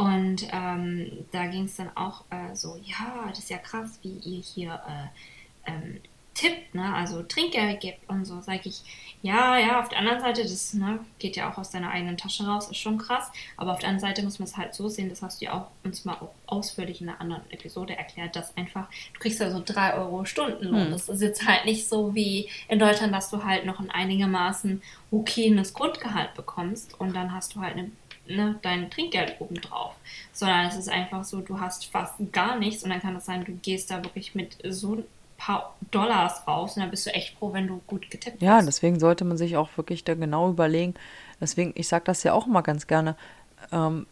Und ähm, da ging es dann auch äh, so, ja, das ist ja krass, wie ihr hier äh, ähm, tippt, ne? Also Trinkgeld gibt und so, sage ich, ja, ja, auf der anderen Seite, das ne, geht ja auch aus deiner eigenen Tasche raus, ist schon krass. Aber auf der anderen Seite muss man es halt so sehen, das hast du ja auch uns mal auch ausführlich in einer anderen Episode erklärt, dass einfach, du kriegst ja so 3 Euro Stundenlohn. Das ist jetzt halt nicht so wie in Deutschland, dass du halt noch ein einigermaßen okayes Grundgehalt bekommst und dann hast du halt eine ne, dein Trinkgeld obendrauf. Sondern es ist einfach so, du hast fast gar nichts und dann kann es sein, du gehst da wirklich mit so ein paar Dollars raus und dann bist du echt froh, wenn du gut getippt Ja, hast. deswegen sollte man sich auch wirklich da genau überlegen. Deswegen, ich sage das ja auch immer ganz gerne. Ähm,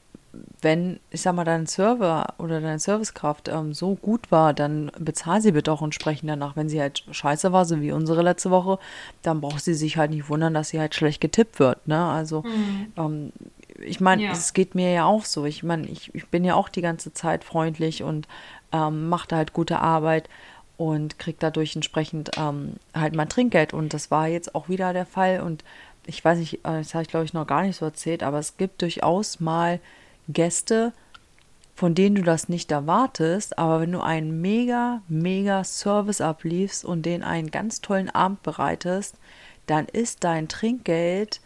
wenn, ich sag mal, dein Server oder deine Servicekraft ähm, so gut war, dann bezahl sie bitte auch entsprechend danach. Wenn sie halt scheiße war, so wie unsere letzte Woche, dann braucht sie sich halt nicht wundern, dass sie halt schlecht getippt wird. Ne? Also, mhm. ähm, ich meine, ja. es geht mir ja auch so. Ich meine, ich, ich bin ja auch die ganze Zeit freundlich und ähm, mache da halt gute Arbeit und kriege dadurch entsprechend ähm, halt mein Trinkgeld. Und das war jetzt auch wieder der Fall. Und ich weiß nicht, äh, das habe ich glaube ich noch gar nicht so erzählt, aber es gibt durchaus mal Gäste, von denen du das nicht erwartest, aber wenn du einen mega, mega Service abliefst und denen einen ganz tollen Abend bereitest, dann ist dein Trinkgeld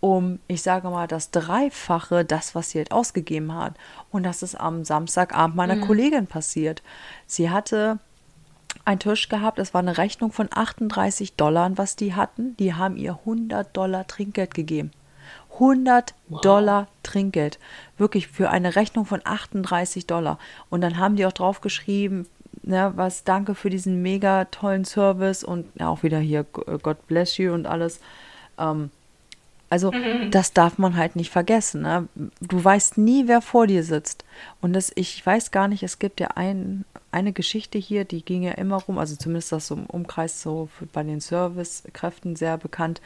um, ich sage mal, das Dreifache, das, was sie halt ausgegeben hat. Und das ist am Samstagabend meiner mhm. Kollegin passiert. Sie hatte einen Tisch gehabt, es war eine Rechnung von 38 Dollar, was die hatten. Die haben ihr 100 Dollar Trinkgeld gegeben. 100 wow. Dollar Trinkgeld. Wirklich für eine Rechnung von 38 Dollar. Und dann haben die auch drauf geschrieben, ne, was danke für diesen mega tollen Service und ja, auch wieder hier God bless you und alles. Ähm, also mhm. das darf man halt nicht vergessen. Ne? Du weißt nie, wer vor dir sitzt. Und das, ich weiß gar nicht, es gibt ja ein, eine Geschichte hier, die ging ja immer rum, also zumindest das so im Umkreis so bei den Servicekräften sehr bekannt,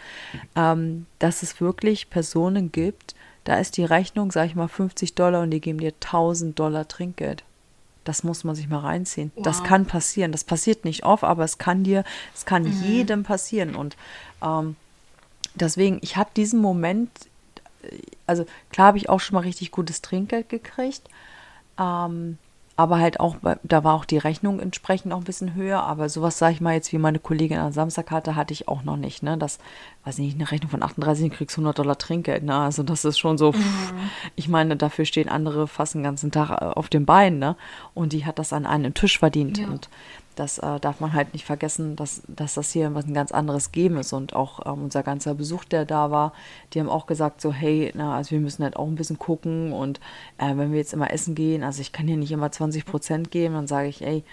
ähm, dass es wirklich Personen gibt, da ist die Rechnung, sag ich mal, 50 Dollar und die geben dir 1000 Dollar Trinkgeld. Das muss man sich mal reinziehen. Wow. Das kann passieren. Das passiert nicht oft, aber es kann dir, es kann mhm. jedem passieren. Und ähm, deswegen, ich habe diesen Moment, also klar habe ich auch schon mal richtig gutes Trinkgeld gekriegt, ähm, aber halt auch, da war auch die Rechnung entsprechend auch ein bisschen höher, aber sowas, sage ich mal jetzt, wie meine Kollegin am Samstag hatte, hatte ich auch noch nicht, ne, das, weiß nicht, eine Rechnung von 38, du kriegst 100 Dollar Trinkgeld, ne, also das ist schon so, pff, mhm. ich meine, dafür stehen andere fast den ganzen Tag äh, auf dem Bein, ne, und die hat das an einem Tisch verdient ja. und das äh, darf man halt nicht vergessen, dass, dass das hier was ein ganz anderes Game ist. Und auch ähm, unser ganzer Besuch, der da war, die haben auch gesagt, so, hey, na, also wir müssen halt auch ein bisschen gucken. Und äh, wenn wir jetzt immer essen gehen, also ich kann hier nicht immer 20 Prozent geben, dann sage ich, ey,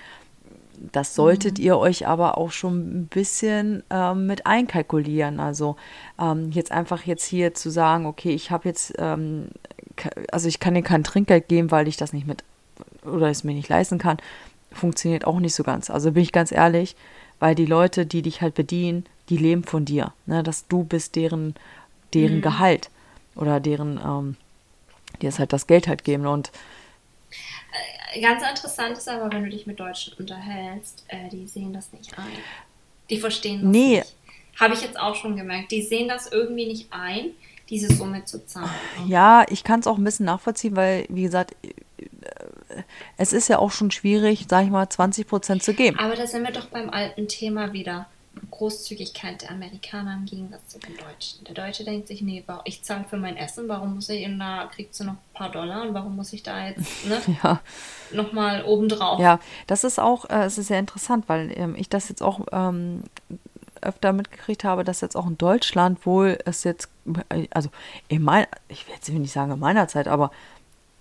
das solltet mhm. ihr euch aber auch schon ein bisschen ähm, mit einkalkulieren. Also ähm, jetzt einfach jetzt hier zu sagen, okay, ich habe jetzt, ähm, also ich kann dir kein Trinkgeld geben, weil ich das nicht mit oder es mir nicht leisten kann funktioniert auch nicht so ganz. Also bin ich ganz ehrlich, weil die Leute, die dich halt bedienen, die leben von dir. Ne? Dass du bist deren, deren mhm. Gehalt oder deren, ähm, die es halt das Geld halt geben. Und äh, Ganz interessant ist aber, wenn du dich mit Deutschen unterhältst, äh, die sehen das nicht ein. Die verstehen das nee. nicht. Habe ich jetzt auch schon gemerkt. Die sehen das irgendwie nicht ein, diese Summe zu zahlen. Ja, ich kann es auch ein bisschen nachvollziehen, weil, wie gesagt, es ist ja auch schon schwierig, sag ich mal, 20 Prozent zu geben. Aber da sind wir doch beim alten Thema wieder. Großzügigkeit der Amerikaner im Gegensatz zu den Deutschen. Der Deutsche denkt sich, nee, ich zahle für mein Essen, warum muss ich, und da kriegst du noch ein paar Dollar und warum muss ich da jetzt ne, ja. nochmal obendrauf? Ja, das ist auch, äh, es ist sehr interessant, weil ähm, ich das jetzt auch ähm, öfter mitgekriegt habe, dass jetzt auch in Deutschland wohl es jetzt, äh, also in meiner, ich will jetzt nicht sagen in meiner Zeit, aber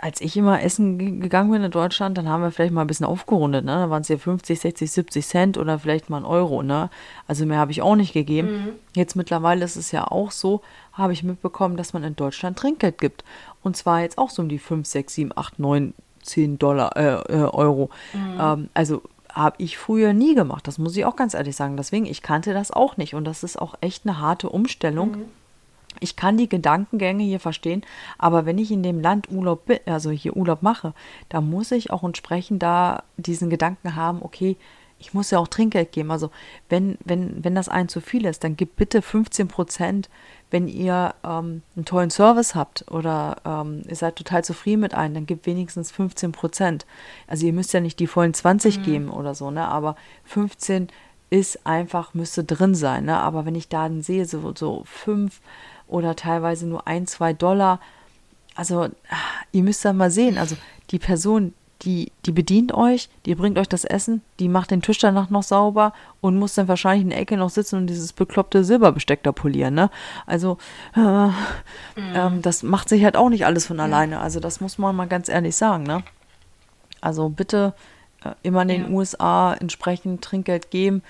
als ich immer essen gegangen bin in Deutschland, dann haben wir vielleicht mal ein bisschen aufgerundet, ne? Da waren es ja 50, 60, 70 Cent oder vielleicht mal ein Euro, ne? Also mehr habe ich auch nicht gegeben. Mhm. Jetzt mittlerweile ist es ja auch so, habe ich mitbekommen, dass man in Deutschland Trinkgeld gibt. Und zwar jetzt auch so um die 5, 6, 7, 8, 9, 10 Dollar, äh, äh, Euro. Mhm. Ähm, also habe ich früher nie gemacht, das muss ich auch ganz ehrlich sagen. Deswegen, ich kannte das auch nicht. Und das ist auch echt eine harte Umstellung. Mhm ich kann die Gedankengänge hier verstehen, aber wenn ich in dem Land Urlaub bin, also hier Urlaub mache, da muss ich auch entsprechend da diesen Gedanken haben, okay, ich muss ja auch Trinkgeld geben. Also wenn, wenn, wenn das ein zu viel ist, dann gib bitte 15 Prozent, wenn ihr ähm, einen tollen Service habt oder ähm, ihr seid total zufrieden mit einem, dann gib wenigstens 15 Prozent. Also ihr müsst ja nicht die vollen 20 mhm. geben oder so, ne? Aber 15 ist einfach, müsste drin sein, ne? Aber wenn ich da dann sehe, so, so 5, oder teilweise nur ein, zwei Dollar. Also ihr müsst da mal sehen, also die Person, die, die bedient euch, die bringt euch das Essen, die macht den Tisch danach noch sauber und muss dann wahrscheinlich in der Ecke noch sitzen und dieses bekloppte Silberbesteck da polieren, ne? Also, äh, mhm. ähm, das macht sich halt auch nicht alles von alleine. Also, das muss man mal ganz ehrlich sagen, ne? Also, bitte äh, immer in den ja. USA entsprechend Trinkgeld geben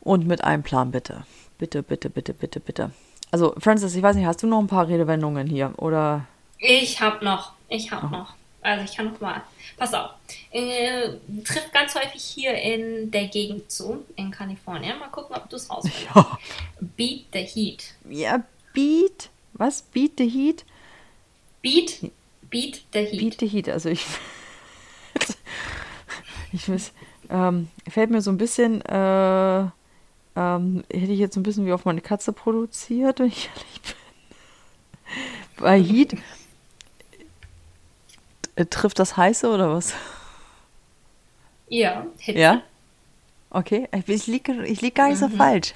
und mit einem Plan, bitte. Bitte, bitte, bitte, bitte, bitte. Also, Francis, ich weiß nicht, hast du noch ein paar Redewendungen hier? Oder? Ich habe noch ich habe noch. Also ich kann noch mal. Pass auf. Äh, trifft ganz häufig hier in der Gegend zu, in Kalifornien. Mal gucken, ob du es rausfindest. Ja. Beat the Heat. Ja, Beat. Was? Beat the Heat? Beat, beat the Heat. Beat the Heat. Also ich. ich weiß. Ähm, fällt mir so ein bisschen. Äh, ähm, hätte ich jetzt ein bisschen wie auf meine Katze produziert, wenn ich ehrlich bin. Bei Heat äh, trifft das heiße oder was? Ja, Hitze. Ja? Okay, ich liege ich lieg gar nicht mhm. so falsch.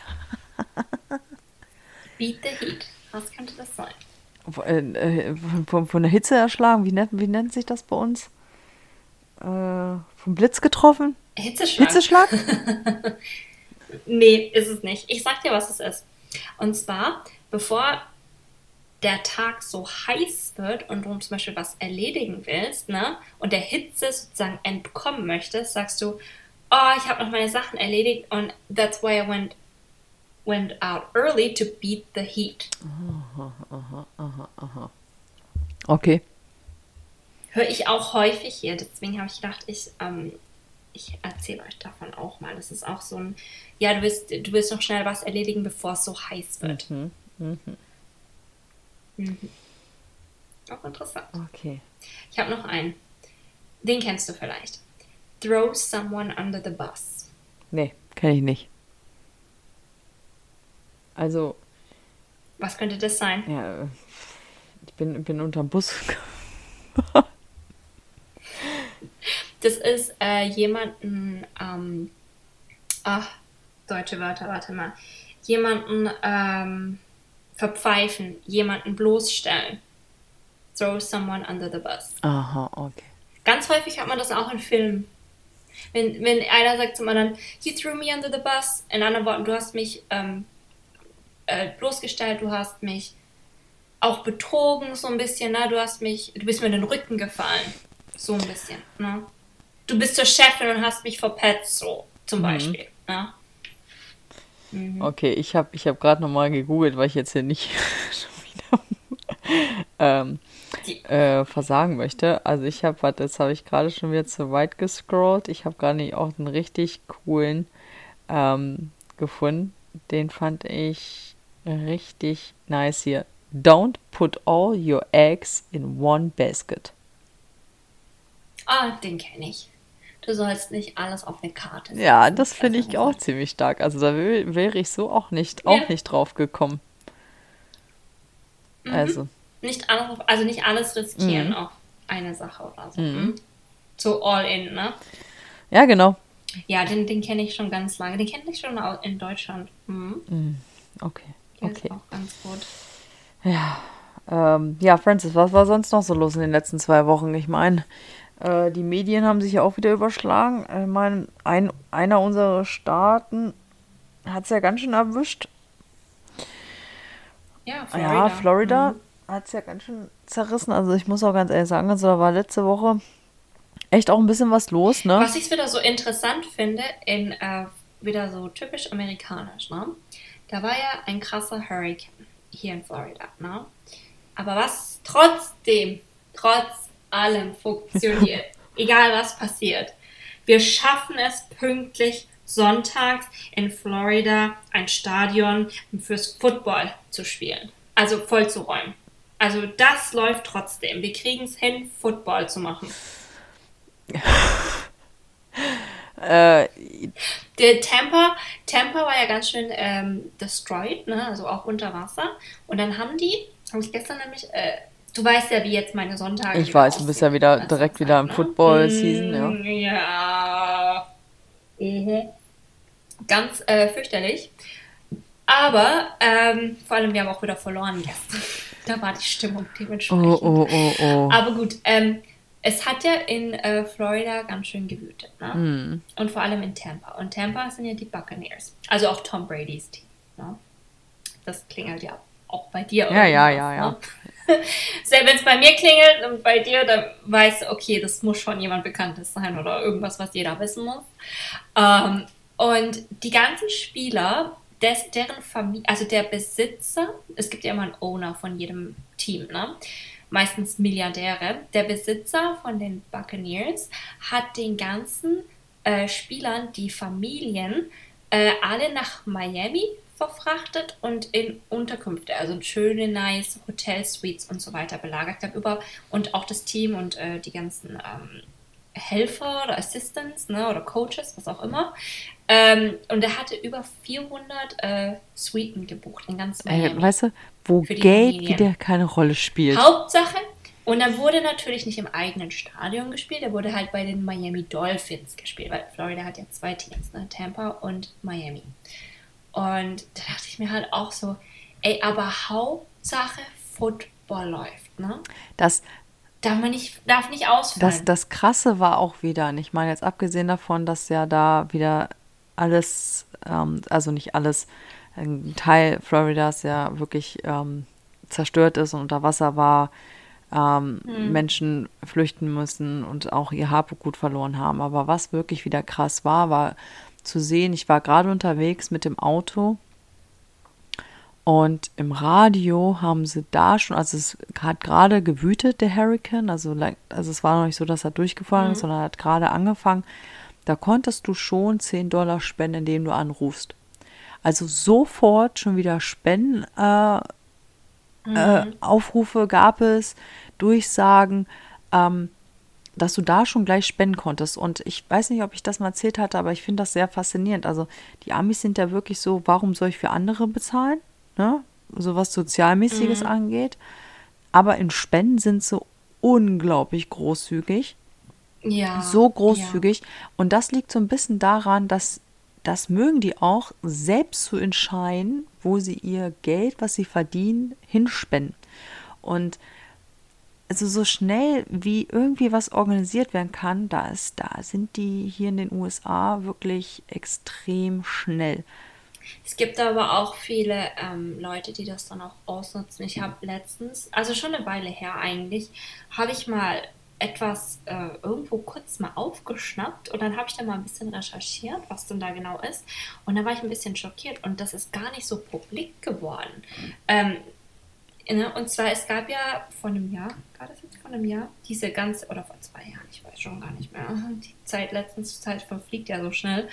Beat the Heat. Was könnte das sein? Äh, äh, von, von, der Hitze erschlagen, wie nennt, wie nennt sich das bei uns? Äh, vom Blitz getroffen? Hitzeschlag. Hitzeschlag? nee, ist es nicht. Ich sag dir, was es ist. Und zwar, bevor der Tag so heiß wird und du zum Beispiel was erledigen willst, ne, und der Hitze sozusagen entkommen möchtest, sagst du, oh, ich habe noch meine Sachen erledigt und that's why I went went out early to beat the heat. Aha, aha, aha, aha. Okay. Höre ich auch häufig hier, deswegen habe ich gedacht, ich, ähm, ich erzähle euch davon auch mal. Das ist auch so ein, ja, du willst, du willst noch schnell was erledigen, bevor es so heiß wird. Mhm, mhm. Mhm. Auch interessant. Okay. Ich habe noch einen. Den kennst du vielleicht. Throw someone under the bus. Nee, kenne ich nicht. Also. Was könnte das sein? Ja, ich bin, bin unterm Bus. das ist äh, jemanden, ähm, ach, deutsche Wörter, warte mal. Jemanden, ähm, verpfeifen, jemanden bloßstellen. Throw someone under the bus. Aha, okay. Ganz häufig hat man das auch in Filmen. Wenn, wenn einer sagt zum anderen, you threw me under the bus, in anderen Worten, du hast mich ähm, äh, bloßgestellt, du hast mich auch betrogen, so ein bisschen, ne? Du hast mich, du bist mir in den Rücken gefallen. So ein bisschen, ne? Du bist zur Chefin und hast mich verpetzt, so zum mhm. Beispiel. Ne? Mhm. Okay, ich habe ich hab gerade nochmal gegoogelt, weil ich jetzt hier nicht schon wieder ähm, äh, versagen möchte. Also ich habe, warte, jetzt habe ich gerade schon wieder zu weit gescrollt. Ich habe gerade nicht auch einen richtig coolen ähm, gefunden. Den fand ich richtig nice hier. Don't put all your eggs in one basket. Ah, den kenne ich du sollst nicht alles auf eine Karte setzen. Ja, das finde ich auch ziemlich stark. Also da wäre ich so auch nicht, auch nicht drauf gekommen. Mhm. Also. Nicht alles, also nicht alles riskieren mhm. auf eine Sache oder so. Mhm. So all in, ne? Ja, genau. Ja, den, den kenne ich schon ganz lange. Den kenne ich schon in Deutschland. Mhm. mhm. Okay. Der okay. ist auch ganz gut. Ja. Ähm, ja, Francis, was war sonst noch so los in den letzten zwei Wochen? Ich meine, äh, die Medien haben sich ja auch wieder überschlagen. Ich meine, ein, einer unserer Staaten hat es ja ganz schön erwischt. Ja, Florida. Ja, Florida mhm. hat es ja ganz schön zerrissen. Also ich muss auch ganz ehrlich sagen, also da war letzte Woche echt auch ein bisschen was los, ne? Was ich wieder so interessant finde, in äh, wieder so typisch amerikanisch, ne? Da war ja ein krasser Hurricane hier in Florida, ne? Aber was trotzdem, trotz allem funktioniert. Egal was passiert. Wir schaffen es pünktlich sonntags in Florida ein Stadion fürs Football zu spielen. Also voll zu räumen. Also das läuft trotzdem. Wir kriegen es hin, Football zu machen. äh, der Tampa, Tampa war ja ganz schön ähm, destroyed, ne? also auch unter Wasser. Und dann haben die, habe ich gestern nämlich äh, Du weißt ja, wie jetzt meine Sonntage Ich weiß, du bist ja wieder direkt Zeit, wieder im ne? Football-Season, ja. Mm, ja. Mhm. Ganz äh, fürchterlich. Aber ähm, vor allem, wir haben auch wieder verloren gestern. da war die Stimmung dementsprechend. Oh, oh, oh, oh. Aber gut, ähm, es hat ja in äh, Florida ganz schön gewütet. Ne? Mm. Und vor allem in Tampa. Und Tampa sind ja die Buccaneers. Also auch Tom Brady's Team. Ne? Das klingelt ja auch bei dir. Ja, ja, ja, ja. Ne? Selbst wenn es bei mir klingelt und bei dir, dann weißt du, okay, das muss schon jemand Bekanntes sein oder irgendwas, was jeder wissen muss. Ähm, und die ganzen Spieler, des, deren Familie, also der Besitzer, es gibt ja immer einen Owner von jedem Team, ne? meistens Milliardäre. Der Besitzer von den Buccaneers hat den ganzen äh, Spielern die Familien äh, alle nach Miami verfrachtet und in Unterkünfte, also schöne, nice Hotel-Suites und so weiter belagert. Ich über und auch das Team und äh, die ganzen ähm, Helfer oder Assistants ne, oder Coaches, was auch immer. Ähm, und er hatte über 400 äh, Suiten gebucht in ganz Miami. Äh, weißt du, wo Geld wieder keine Rolle spielt. Hauptsache, und dann wurde natürlich nicht im eigenen Stadion gespielt, er wurde halt bei den Miami Dolphins gespielt, weil Florida hat ja zwei Teams, ne? Tampa und Miami. Und da dachte ich mir halt auch so, ey, aber Hauptsache Football läuft, ne? Das darf man nicht, darf nicht ausfallen. Das, das Krasse war auch wieder, ich meine jetzt abgesehen davon, dass ja da wieder alles, ähm, also nicht alles, ein Teil Floridas ja wirklich ähm, zerstört ist und unter Wasser war, ähm, hm. Menschen flüchten müssen und auch ihr Habgut verloren haben. Aber was wirklich wieder krass war, war zu sehen, ich war gerade unterwegs mit dem Auto und im Radio haben sie da schon, also es hat gerade gewütet, der Hurricane, also, also es war noch nicht so, dass er durchgefallen mhm. ist, sondern hat gerade angefangen. Da konntest du schon 10 Dollar spenden, indem du anrufst. Also sofort schon wieder Spenden, äh, äh mhm. äh, Aufrufe gab es, Durchsagen. Ähm, dass du da schon gleich spenden konntest. Und ich weiß nicht, ob ich das mal erzählt hatte, aber ich finde das sehr faszinierend. Also die Amis sind ja wirklich so, warum soll ich für andere bezahlen? Ne? So was Sozialmäßiges mhm. angeht. Aber in Spenden sind sie unglaublich großzügig. Ja. So großzügig. Ja. Und das liegt so ein bisschen daran, dass das mögen die auch, selbst zu entscheiden, wo sie ihr Geld, was sie verdienen, hinspenden. Und also so schnell wie irgendwie was organisiert werden kann, da ist, da sind die hier in den USA wirklich extrem schnell. Es gibt aber auch viele ähm, Leute, die das dann auch ausnutzen. Ich habe letztens, also schon eine Weile her eigentlich, habe ich mal etwas äh, irgendwo kurz mal aufgeschnappt und dann habe ich da mal ein bisschen recherchiert, was denn da genau ist. Und da war ich ein bisschen schockiert und das ist gar nicht so publik geworden. Ähm? Und zwar, es gab ja vor einem Jahr, gerade jetzt vor einem Jahr, diese ganze, oder vor zwei Jahren, ich weiß schon gar nicht mehr, die Zeit, letztens Zeit verfliegt ja so schnell,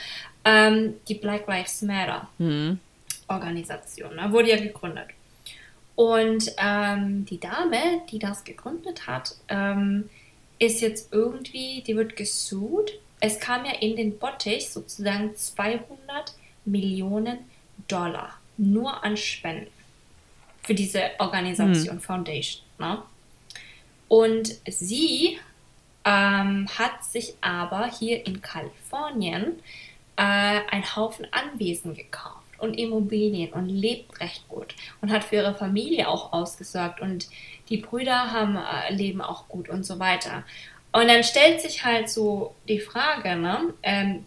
ähm, die Black Lives Matter mhm. Organisation, ne? wurde ja gegründet. Und ähm, die Dame, die das gegründet hat, ähm, ist jetzt irgendwie, die wird gesucht. Es kam ja in den Bottich sozusagen 200 Millionen Dollar nur an Spenden für diese Organisation, hm. Foundation. Ne? Und sie ähm, hat sich aber hier in Kalifornien äh, einen Haufen Anwesen gekauft und Immobilien und lebt recht gut und hat für ihre Familie auch ausgesorgt und die Brüder haben, äh, leben auch gut und so weiter. Und dann stellt sich halt so die Frage, ne, ähm,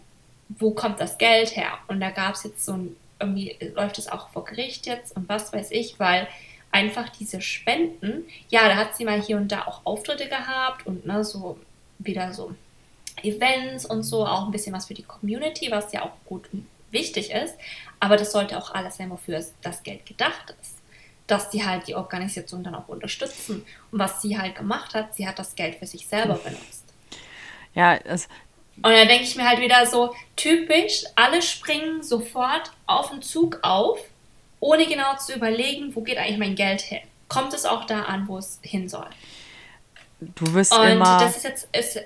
wo kommt das Geld her? Und da gab es jetzt so ein irgendwie läuft es auch vor Gericht jetzt und was weiß ich, weil einfach diese Spenden, ja, da hat sie mal hier und da auch Auftritte gehabt und ne, so wieder so Events und so, auch ein bisschen was für die Community, was ja auch gut und wichtig ist, aber das sollte auch alles sein, wofür das Geld gedacht ist. Dass die halt die Organisation dann auch unterstützen. Und was sie halt gemacht hat, sie hat das Geld für sich selber benutzt. Ja, es, und dann denke ich mir halt wieder so, typisch, alle springen sofort auf den Zug auf, ohne genau zu überlegen, wo geht eigentlich mein Geld hin. Kommt es auch da an, wo es hin soll. Du wirst Und immer... das ist jetzt, es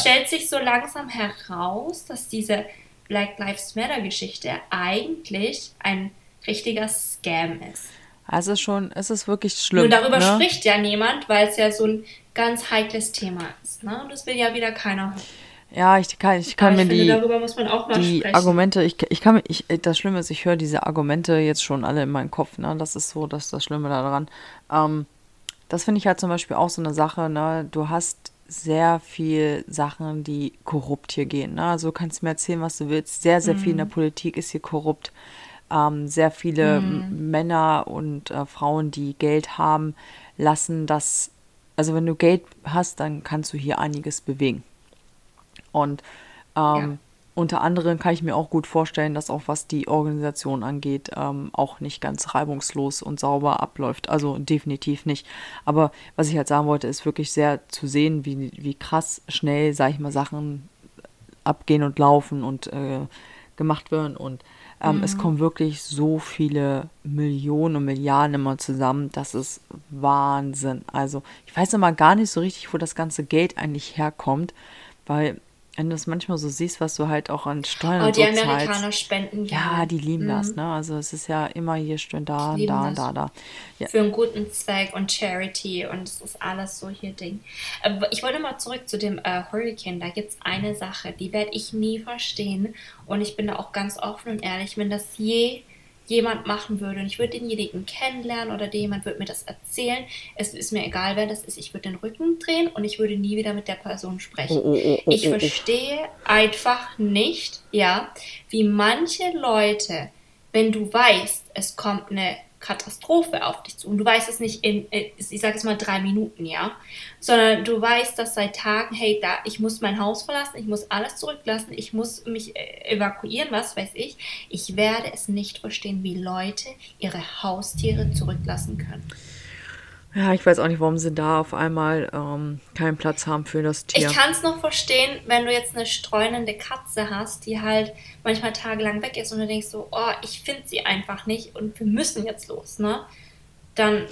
stellt sich so langsam heraus, dass diese Black Lives Matter Geschichte eigentlich ein richtiger Scam ist. Also schon, es ist wirklich schlimm. Nur darüber ne? spricht ja niemand, weil es ja so ein ganz heikles Thema ist. Ne? Und das will ja wieder keiner hören. Ja, ich kann, ich kann mir finde, die, die sprechen. Argumente, ich, ich kann ich, das Schlimme ist, ich höre diese Argumente jetzt schon alle in meinem Kopf, ne? Das ist so, das das Schlimme daran. Ähm, das finde ich halt zum Beispiel auch so eine Sache, ne? Du hast sehr viel Sachen, die korrupt hier gehen. Ne? Also du kannst mir erzählen, was du willst. Sehr, sehr mhm. viel in der mhm. Politik ist hier korrupt. Ähm, sehr viele mhm. Männer und äh, Frauen, die Geld haben, lassen das. Also wenn du Geld hast, dann kannst du hier einiges bewegen. Und ähm, ja. unter anderem kann ich mir auch gut vorstellen, dass auch was die Organisation angeht, ähm, auch nicht ganz reibungslos und sauber abläuft. Also definitiv nicht. Aber was ich halt sagen wollte, ist wirklich sehr zu sehen, wie, wie krass schnell, sag ich mal, Sachen abgehen und laufen und äh, gemacht werden. Und ähm, mhm. es kommen wirklich so viele Millionen und Milliarden immer zusammen. Das ist Wahnsinn. Also ich weiß immer gar nicht so richtig, wo das ganze Geld eigentlich herkommt, weil wenn du es manchmal so siehst, was du halt auch an Steuern oh, die so Amerikaner zahlst. spenden Ja, die lieben mhm. das, ne? Also es ist ja immer hier schön da, da, das. da, da. Ja. Für einen guten Zweck und Charity und es ist alles so hier Ding. Ich wollte mal zurück zu dem äh, Hurricane. Da gibt es eine Sache, die werde ich nie verstehen und ich bin da auch ganz offen und ehrlich, wenn das je jemand machen würde und ich würde denjenigen kennenlernen oder jemand würde mir das erzählen, es ist mir egal, wer das ist, ich würde den Rücken drehen und ich würde nie wieder mit der Person sprechen. Oh, oh, oh, ich verstehe einfach nicht, ja, wie manche Leute, wenn du weißt, es kommt eine Katastrophe auf dich zu. Und du weißt es nicht in, ich sage es mal, drei Minuten, ja, sondern du weißt, dass seit Tagen, hey, da, ich muss mein Haus verlassen, ich muss alles zurücklassen, ich muss mich äh, evakuieren, was weiß ich. Ich werde es nicht verstehen, wie Leute ihre Haustiere zurücklassen können. Ja, ich weiß auch nicht, warum sie da auf einmal ähm, keinen Platz haben für das Tier. Ich kann es noch verstehen, wenn du jetzt eine streunende Katze hast, die halt manchmal tagelang weg ist und du denkst so, oh, ich finde sie einfach nicht und wir müssen jetzt los, ne? Dann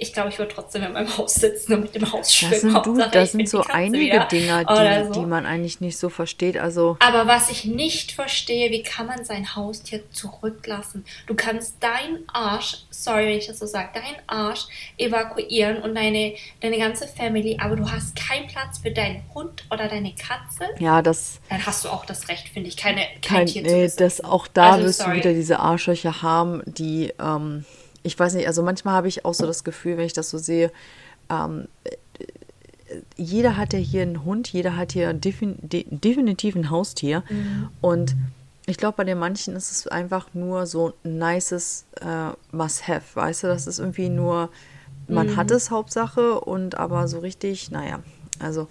ich glaube, ich würde trotzdem in meinem Haus sitzen und mit dem Haus schwimmen. Das sind, du, das sind so einige Dinge, die, so. die man eigentlich nicht so versteht. Also Aber was ich nicht verstehe, wie kann man sein Haustier zurücklassen? Du kannst deinen Arsch, sorry, wenn ich das so sage, deinen Arsch evakuieren und deine, deine ganze Family, aber du hast keinen Platz für deinen Hund oder deine Katze. Ja, das. Dann hast du auch das Recht, finde ich, keine, kein, kein Tier nee, zu das Auch da also, wirst sorry. du wieder diese Arschlöcher haben, die. Ähm, ich weiß nicht, also manchmal habe ich auch so das Gefühl, wenn ich das so sehe, ähm, jeder hat ja hier einen Hund, jeder hat hier defin de definitiv ein Haustier. Mhm. Und ich glaube, bei den manchen ist es einfach nur so ein nices äh, Must-Have, weißt du? Das ist irgendwie nur, man mhm. hat es Hauptsache und aber so richtig, naja, also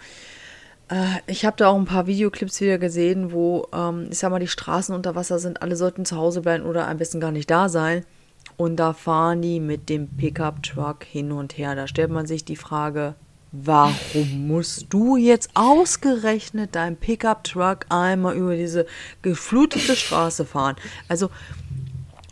äh, ich habe da auch ein paar Videoclips wieder gesehen, wo, ähm, ich sag mal, die Straßen unter Wasser sind, alle sollten zu Hause bleiben oder am besten gar nicht da sein. Und da fahren die mit dem Pickup-Truck hin und her. Da stellt man sich die Frage, warum musst du jetzt ausgerechnet dein Pickup-Truck einmal über diese geflutete Straße fahren? Also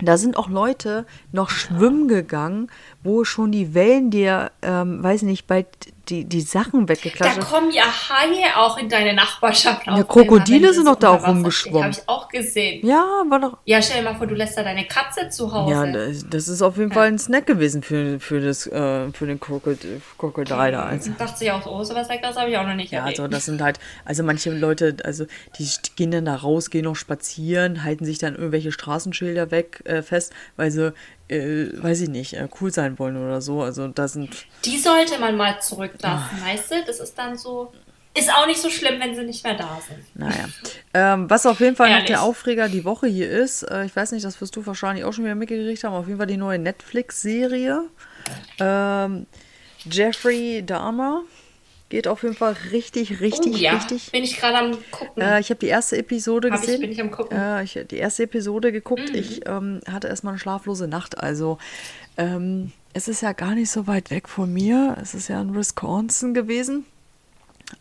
da sind auch Leute noch schwimmen gegangen, wo schon die Wellen dir, ähm, weiß nicht, bei die, die Sachen weggeklatscht. Da kommen ja Haie auch in deine Nachbarschaft. Ja, Krokodile sind doch da auch rumgeschwommen. Habe ich auch gesehen. Ja, war doch. Ja, stell dir mal vor, du lässt da deine Katze zu Hause. Ja, das, ist auf jeden. Fall ein Snack gewesen für, für, das, äh, für den Krokodil, Krokodil da. Also. Dachte ich auch, oh, sowas das habe ich auch noch nicht Ja, erlebt. also das sind halt, also manche Leute, also die gehen dann da raus, gehen noch spazieren, halten sich dann irgendwelche Straßenschilder weg äh, fest, weil sie äh, weiß ich nicht, äh, cool sein wollen oder so. Also da sind. Die sollte man mal zurücklassen, oh. weißt du? Das ist dann so. Ist auch nicht so schlimm, wenn sie nicht mehr da sind. Naja. Ähm, was auf jeden Fall noch der Aufreger die Woche hier ist, äh, ich weiß nicht, das wirst du wahrscheinlich auch schon wieder mitgekriegt haben, auf jeden Fall die neue Netflix-Serie. Ähm, Jeffrey Dahmer Geht auf jeden Fall richtig, richtig, oh, ja. richtig. Bin ich gerade am gucken. Äh, ich habe die erste Episode hab gesehen. Ich, bin ich am gucken. Äh, ich die erste Episode geguckt. Mhm. Ich ähm, hatte erstmal eine schlaflose Nacht. Also ähm, es ist ja gar nicht so weit weg von mir. Es ist ja in Wisconsin gewesen.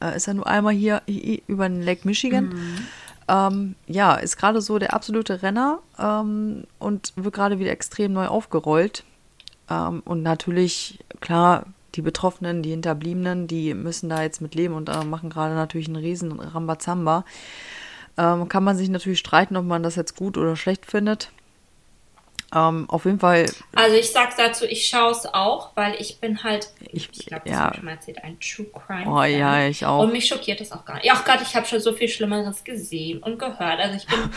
Äh, ist ja nur einmal hier über den Lake Michigan. Mhm. Ähm, ja, ist gerade so der absolute Renner ähm, und wird gerade wieder extrem neu aufgerollt. Ähm, und natürlich, klar, die Betroffenen, die Hinterbliebenen, die müssen da jetzt mit leben und äh, machen gerade natürlich einen riesen Rambazamba. Ähm, kann man sich natürlich streiten, ob man das jetzt gut oder schlecht findet. Ähm, auf jeden Fall. Also ich sag dazu, ich schaue es auch, weil ich bin halt, ich, ich glaube, das ja. habe schon mal erzählt, ein True Crime. Oh ja, ich auch. Und mich schockiert das auch gar nicht. Ja, Gott, ich habe schon so viel Schlimmeres gesehen und gehört. Also ich bin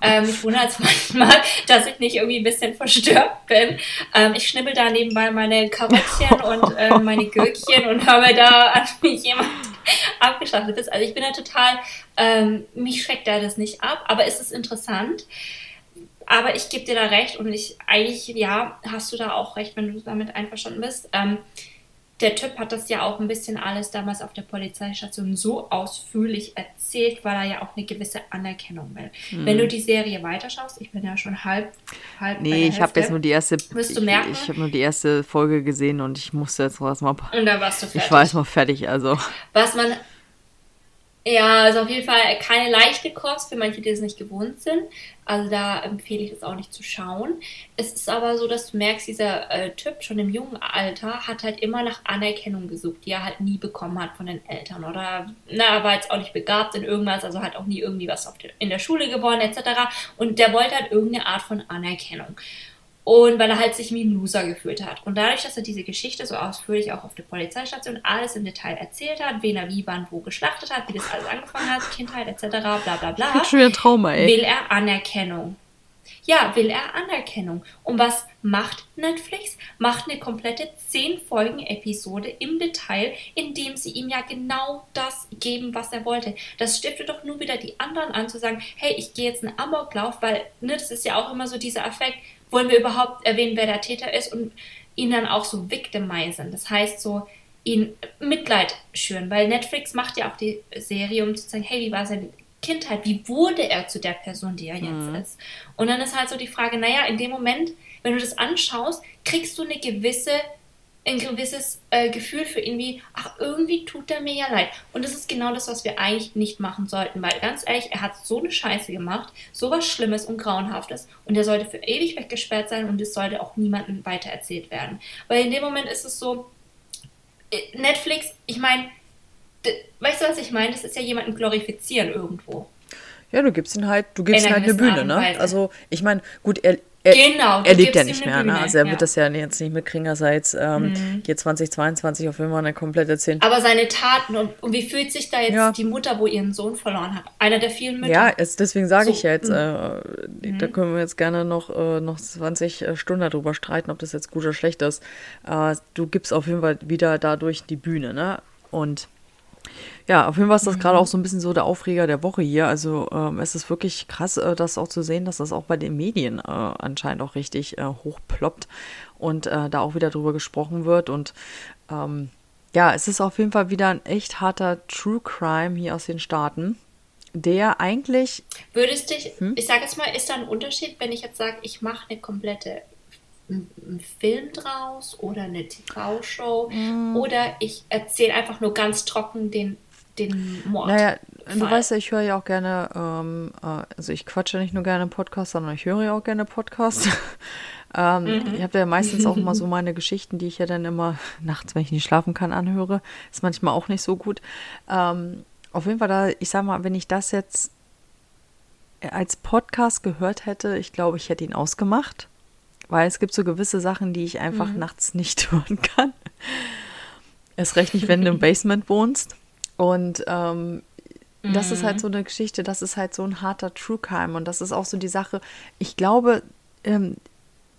Ähm, mich wundert es manchmal, dass ich nicht irgendwie ein bisschen verstört bin. Ähm, ich schnibbel da nebenbei meine Karottchen und äh, meine Gürkchen und habe da an mich jemand abgeschlachtet ist. Also ich bin da total, ähm, mich schreckt da das nicht ab, aber es ist interessant. Aber ich gebe dir da recht und ich eigentlich, ja, hast du da auch recht, wenn du damit einverstanden bist. Ähm, der Typ hat das ja auch ein bisschen alles damals auf der Polizeistation so ausführlich erzählt, weil er ja auch eine gewisse Anerkennung will. Mhm. Wenn du die Serie weiterschaust, ich bin ja schon halb, halb Nee, ich habe jetzt nur die erste wirst du merken, ich, ich habe nur die erste Folge gesehen und ich musste jetzt was mal Und da warst du fertig. Ich war jetzt mal fertig, also. Was man ja, also auf jeden Fall keine leichte Kost für manche, die es nicht gewohnt sind. Also da empfehle ich es auch nicht zu schauen. Es ist aber so, dass du merkst, dieser äh, Typ schon im jungen Alter hat halt immer nach Anerkennung gesucht, die er halt nie bekommen hat von den Eltern. Oder na, er war jetzt auch nicht begabt in irgendwas, also hat auch nie irgendwie was der, in der Schule gewonnen etc. Und der wollte halt irgendeine Art von Anerkennung. Und weil er halt sich wie ein Loser gefühlt hat. Und dadurch, dass er diese Geschichte so ausführlich auch auf der Polizeistation alles im Detail erzählt hat, wen er wie, wann, wo geschlachtet hat, wie das alles angefangen hat, Kindheit etc., bla bla bla. Schon wieder Trauma, ey. Will er Anerkennung. Ja, will er Anerkennung. Und was macht Netflix? Macht eine komplette 10 Folgen Episode im Detail, in dem sie ihm ja genau das geben, was er wollte. Das stiftet doch nur wieder die anderen an, zu sagen, hey, ich gehe jetzt einen Amoklauf, weil, ne, das ist ja auch immer so dieser Effekt, wollen wir überhaupt erwähnen, wer der Täter ist und ihn dann auch so victimisen. Das heißt so, ihn Mitleid schüren, weil Netflix macht ja auch die Serie, um zu sagen, hey, wie war seine Kindheit, wie wurde er zu der Person, die er jetzt mhm. ist? Und dann ist halt so die Frage, naja, in dem Moment, wenn du das anschaust, kriegst du eine gewisse ein gewisses äh, Gefühl für ihn wie, ach, irgendwie tut er mir ja leid. Und das ist genau das, was wir eigentlich nicht machen sollten, weil ganz ehrlich, er hat so eine Scheiße gemacht, so was Schlimmes und Grauenhaftes und er sollte für ewig weggesperrt sein und es sollte auch niemandem weitererzählt werden. Weil in dem Moment ist es so, äh, Netflix, ich meine, weißt du, was ich meine? Das ist ja jemanden glorifizieren irgendwo. Ja, du gibst ihn halt, du gibst ihm halt eine Bühne, ne? Also, ich meine, gut, er, er, genau, er lebt ja nicht mehr, ne? Also er ja. wird das ja jetzt nicht mitkriegen, dass er jetzt ähm, mhm. hier 2022 auf jeden Fall eine komplette 10. Aber seine Taten und, und, wie fühlt sich da jetzt ja. die Mutter, wo ihren Sohn verloren hat? Einer der vielen Mütter. Ja, es, deswegen sage so. ich ja jetzt, mhm. äh, da mhm. können wir jetzt gerne noch, äh, noch 20 äh, Stunden darüber streiten, ob das jetzt gut oder schlecht ist. Äh, du gibst auf jeden Fall wieder dadurch die Bühne, ne? Und ja, auf jeden Fall ist das mhm. gerade auch so ein bisschen so der Aufreger der Woche hier. Also ähm, es ist wirklich krass, äh, das auch zu sehen, dass das auch bei den Medien äh, anscheinend auch richtig äh, hochploppt und äh, da auch wieder drüber gesprochen wird. Und ähm, ja, es ist auf jeden Fall wieder ein echt harter True Crime hier aus den Staaten, der eigentlich. Würdest dich, hm? ich sage jetzt mal, ist da ein Unterschied, wenn ich jetzt sage, ich mache eine komplette einen Film draus oder eine TV-Show mm. oder ich erzähle einfach nur ganz trocken den den Mord. Naja, Fall. du weißt ja, ich höre ja auch gerne, ähm, äh, also ich quatsche nicht nur gerne Podcasts, sondern ich höre ja auch gerne Podcasts. ähm, mhm. Ich habe ja meistens auch immer so meine Geschichten, die ich ja dann immer nachts, wenn ich nicht schlafen kann, anhöre. Ist manchmal auch nicht so gut. Ähm, auf jeden Fall, da, ich sag mal, wenn ich das jetzt als Podcast gehört hätte, ich glaube, ich hätte ihn ausgemacht. Weil es gibt so gewisse Sachen, die ich einfach mhm. nachts nicht hören kann. Erst recht nicht, wenn du im Basement wohnst. Und ähm, mhm. das ist halt mhm. so eine Geschichte, das ist halt so ein harter True Crime. Und das ist auch so die Sache, ich glaube, ähm,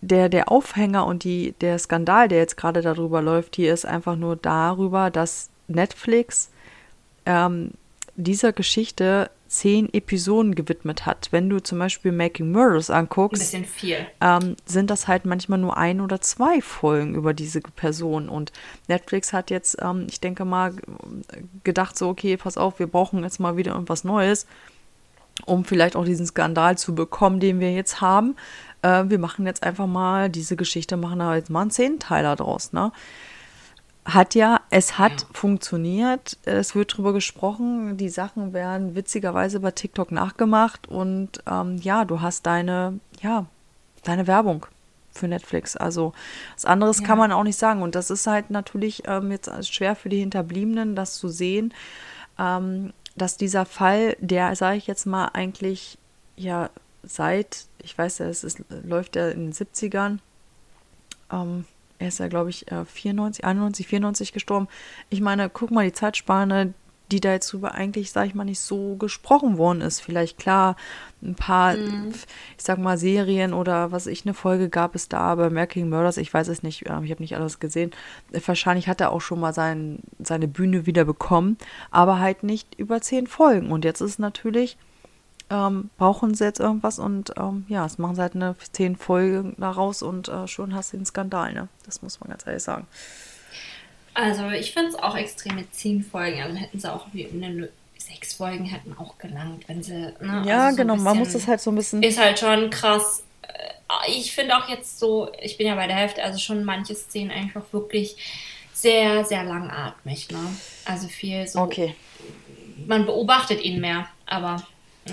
der, der Aufhänger und die, der Skandal, der jetzt gerade darüber läuft, hier ist einfach nur darüber, dass Netflix ähm, dieser Geschichte zehn Episoden gewidmet hat. Wenn du zum Beispiel Making Murders anguckst, Ein bisschen viel. Ähm, sind das halt manchmal nur ein oder zwei Folgen über diese Person. Und Netflix hat jetzt, ähm, ich denke mal, gedacht so, okay, pass auf, wir brauchen jetzt mal wieder irgendwas Neues, um vielleicht auch diesen Skandal zu bekommen, den wir jetzt haben. Äh, wir machen jetzt einfach mal diese Geschichte, machen da jetzt mal einen Zehnteiler draus, ne? Hat ja, es hat ja. funktioniert, es wird drüber gesprochen, die Sachen werden witzigerweise bei TikTok nachgemacht und ähm, ja, du hast deine, ja, deine Werbung für Netflix. Also was anderes ja. kann man auch nicht sagen. Und das ist halt natürlich ähm, jetzt schwer für die Hinterbliebenen, das zu sehen, ähm, dass dieser Fall, der, sage ich jetzt mal, eigentlich ja seit, ich weiß ja, es ist, läuft ja in den 70ern, ähm, er ist ja, glaube ich, 94, 91, 94 gestorben. Ich meine, guck mal, die Zeitspanne, die da jetzt drüber eigentlich, sag ich mal, nicht so gesprochen worden ist. Vielleicht klar, ein paar, mhm. ich sag mal, Serien oder was ich, eine Folge gab es da, aber Making Murders, ich weiß es nicht, ähm, ich habe nicht alles gesehen. Wahrscheinlich hat er auch schon mal sein, seine Bühne wieder bekommen, aber halt nicht über zehn Folgen. Und jetzt ist natürlich ähm, brauchen sie jetzt irgendwas und ähm, ja, es machen sie halt eine zehn Folgen daraus und äh, schon hast du den Skandal, ne? Das muss man ganz ehrlich sagen. Also ich finde es auch extrem mit zehn Folgen. Also hätten sie auch wie eine, sechs Folgen hätten auch gelangt, wenn sie. Ne? Ja, also so genau. Man muss das halt so ein bisschen. Ist halt schon krass. Äh, Ich finde auch jetzt so, ich bin ja bei der Hälfte, also schon manche Szenen einfach wirklich sehr, sehr langatmig. Ne? Also viel so. Okay. Man beobachtet ihn mehr, aber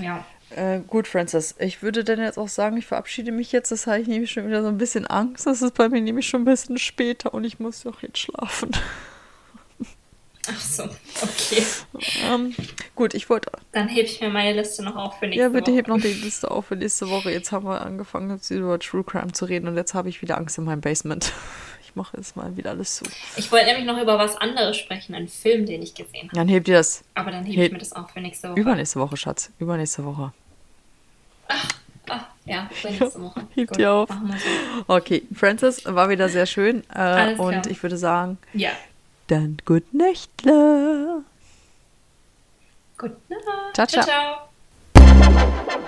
ja. Äh, gut, Francis. Ich würde dann jetzt auch sagen, ich verabschiede mich jetzt. Das habe ich nämlich schon wieder so ein bisschen Angst. Das ist bei mir nämlich schon ein bisschen später und ich muss doch jetzt schlafen. Ach so, okay. ähm, gut, ich wollte. Dann hebe ich mir meine Liste noch auf für nächste Ja, bitte Woche. heb noch die Liste auf für nächste Woche. Jetzt haben wir angefangen, über True Crime zu reden und jetzt habe ich wieder Angst in meinem Basement. Ich mache jetzt mal wieder alles zu. Ich wollte nämlich noch über was anderes sprechen, einen Film, den ich gesehen habe. Dann hebt ihr das Aber dann hebe Heb- ich mir das auf für nächste Woche. übernächste Woche, Schatz. Übernächste Woche. Ah, ja, für nächste Woche. Hebt Gut, ihr auf. So. Okay, Francis, war wieder sehr schön. Äh, und ich würde sagen, Ja. dann gut Nächtle. Gut. Ciao, ciao. ciao.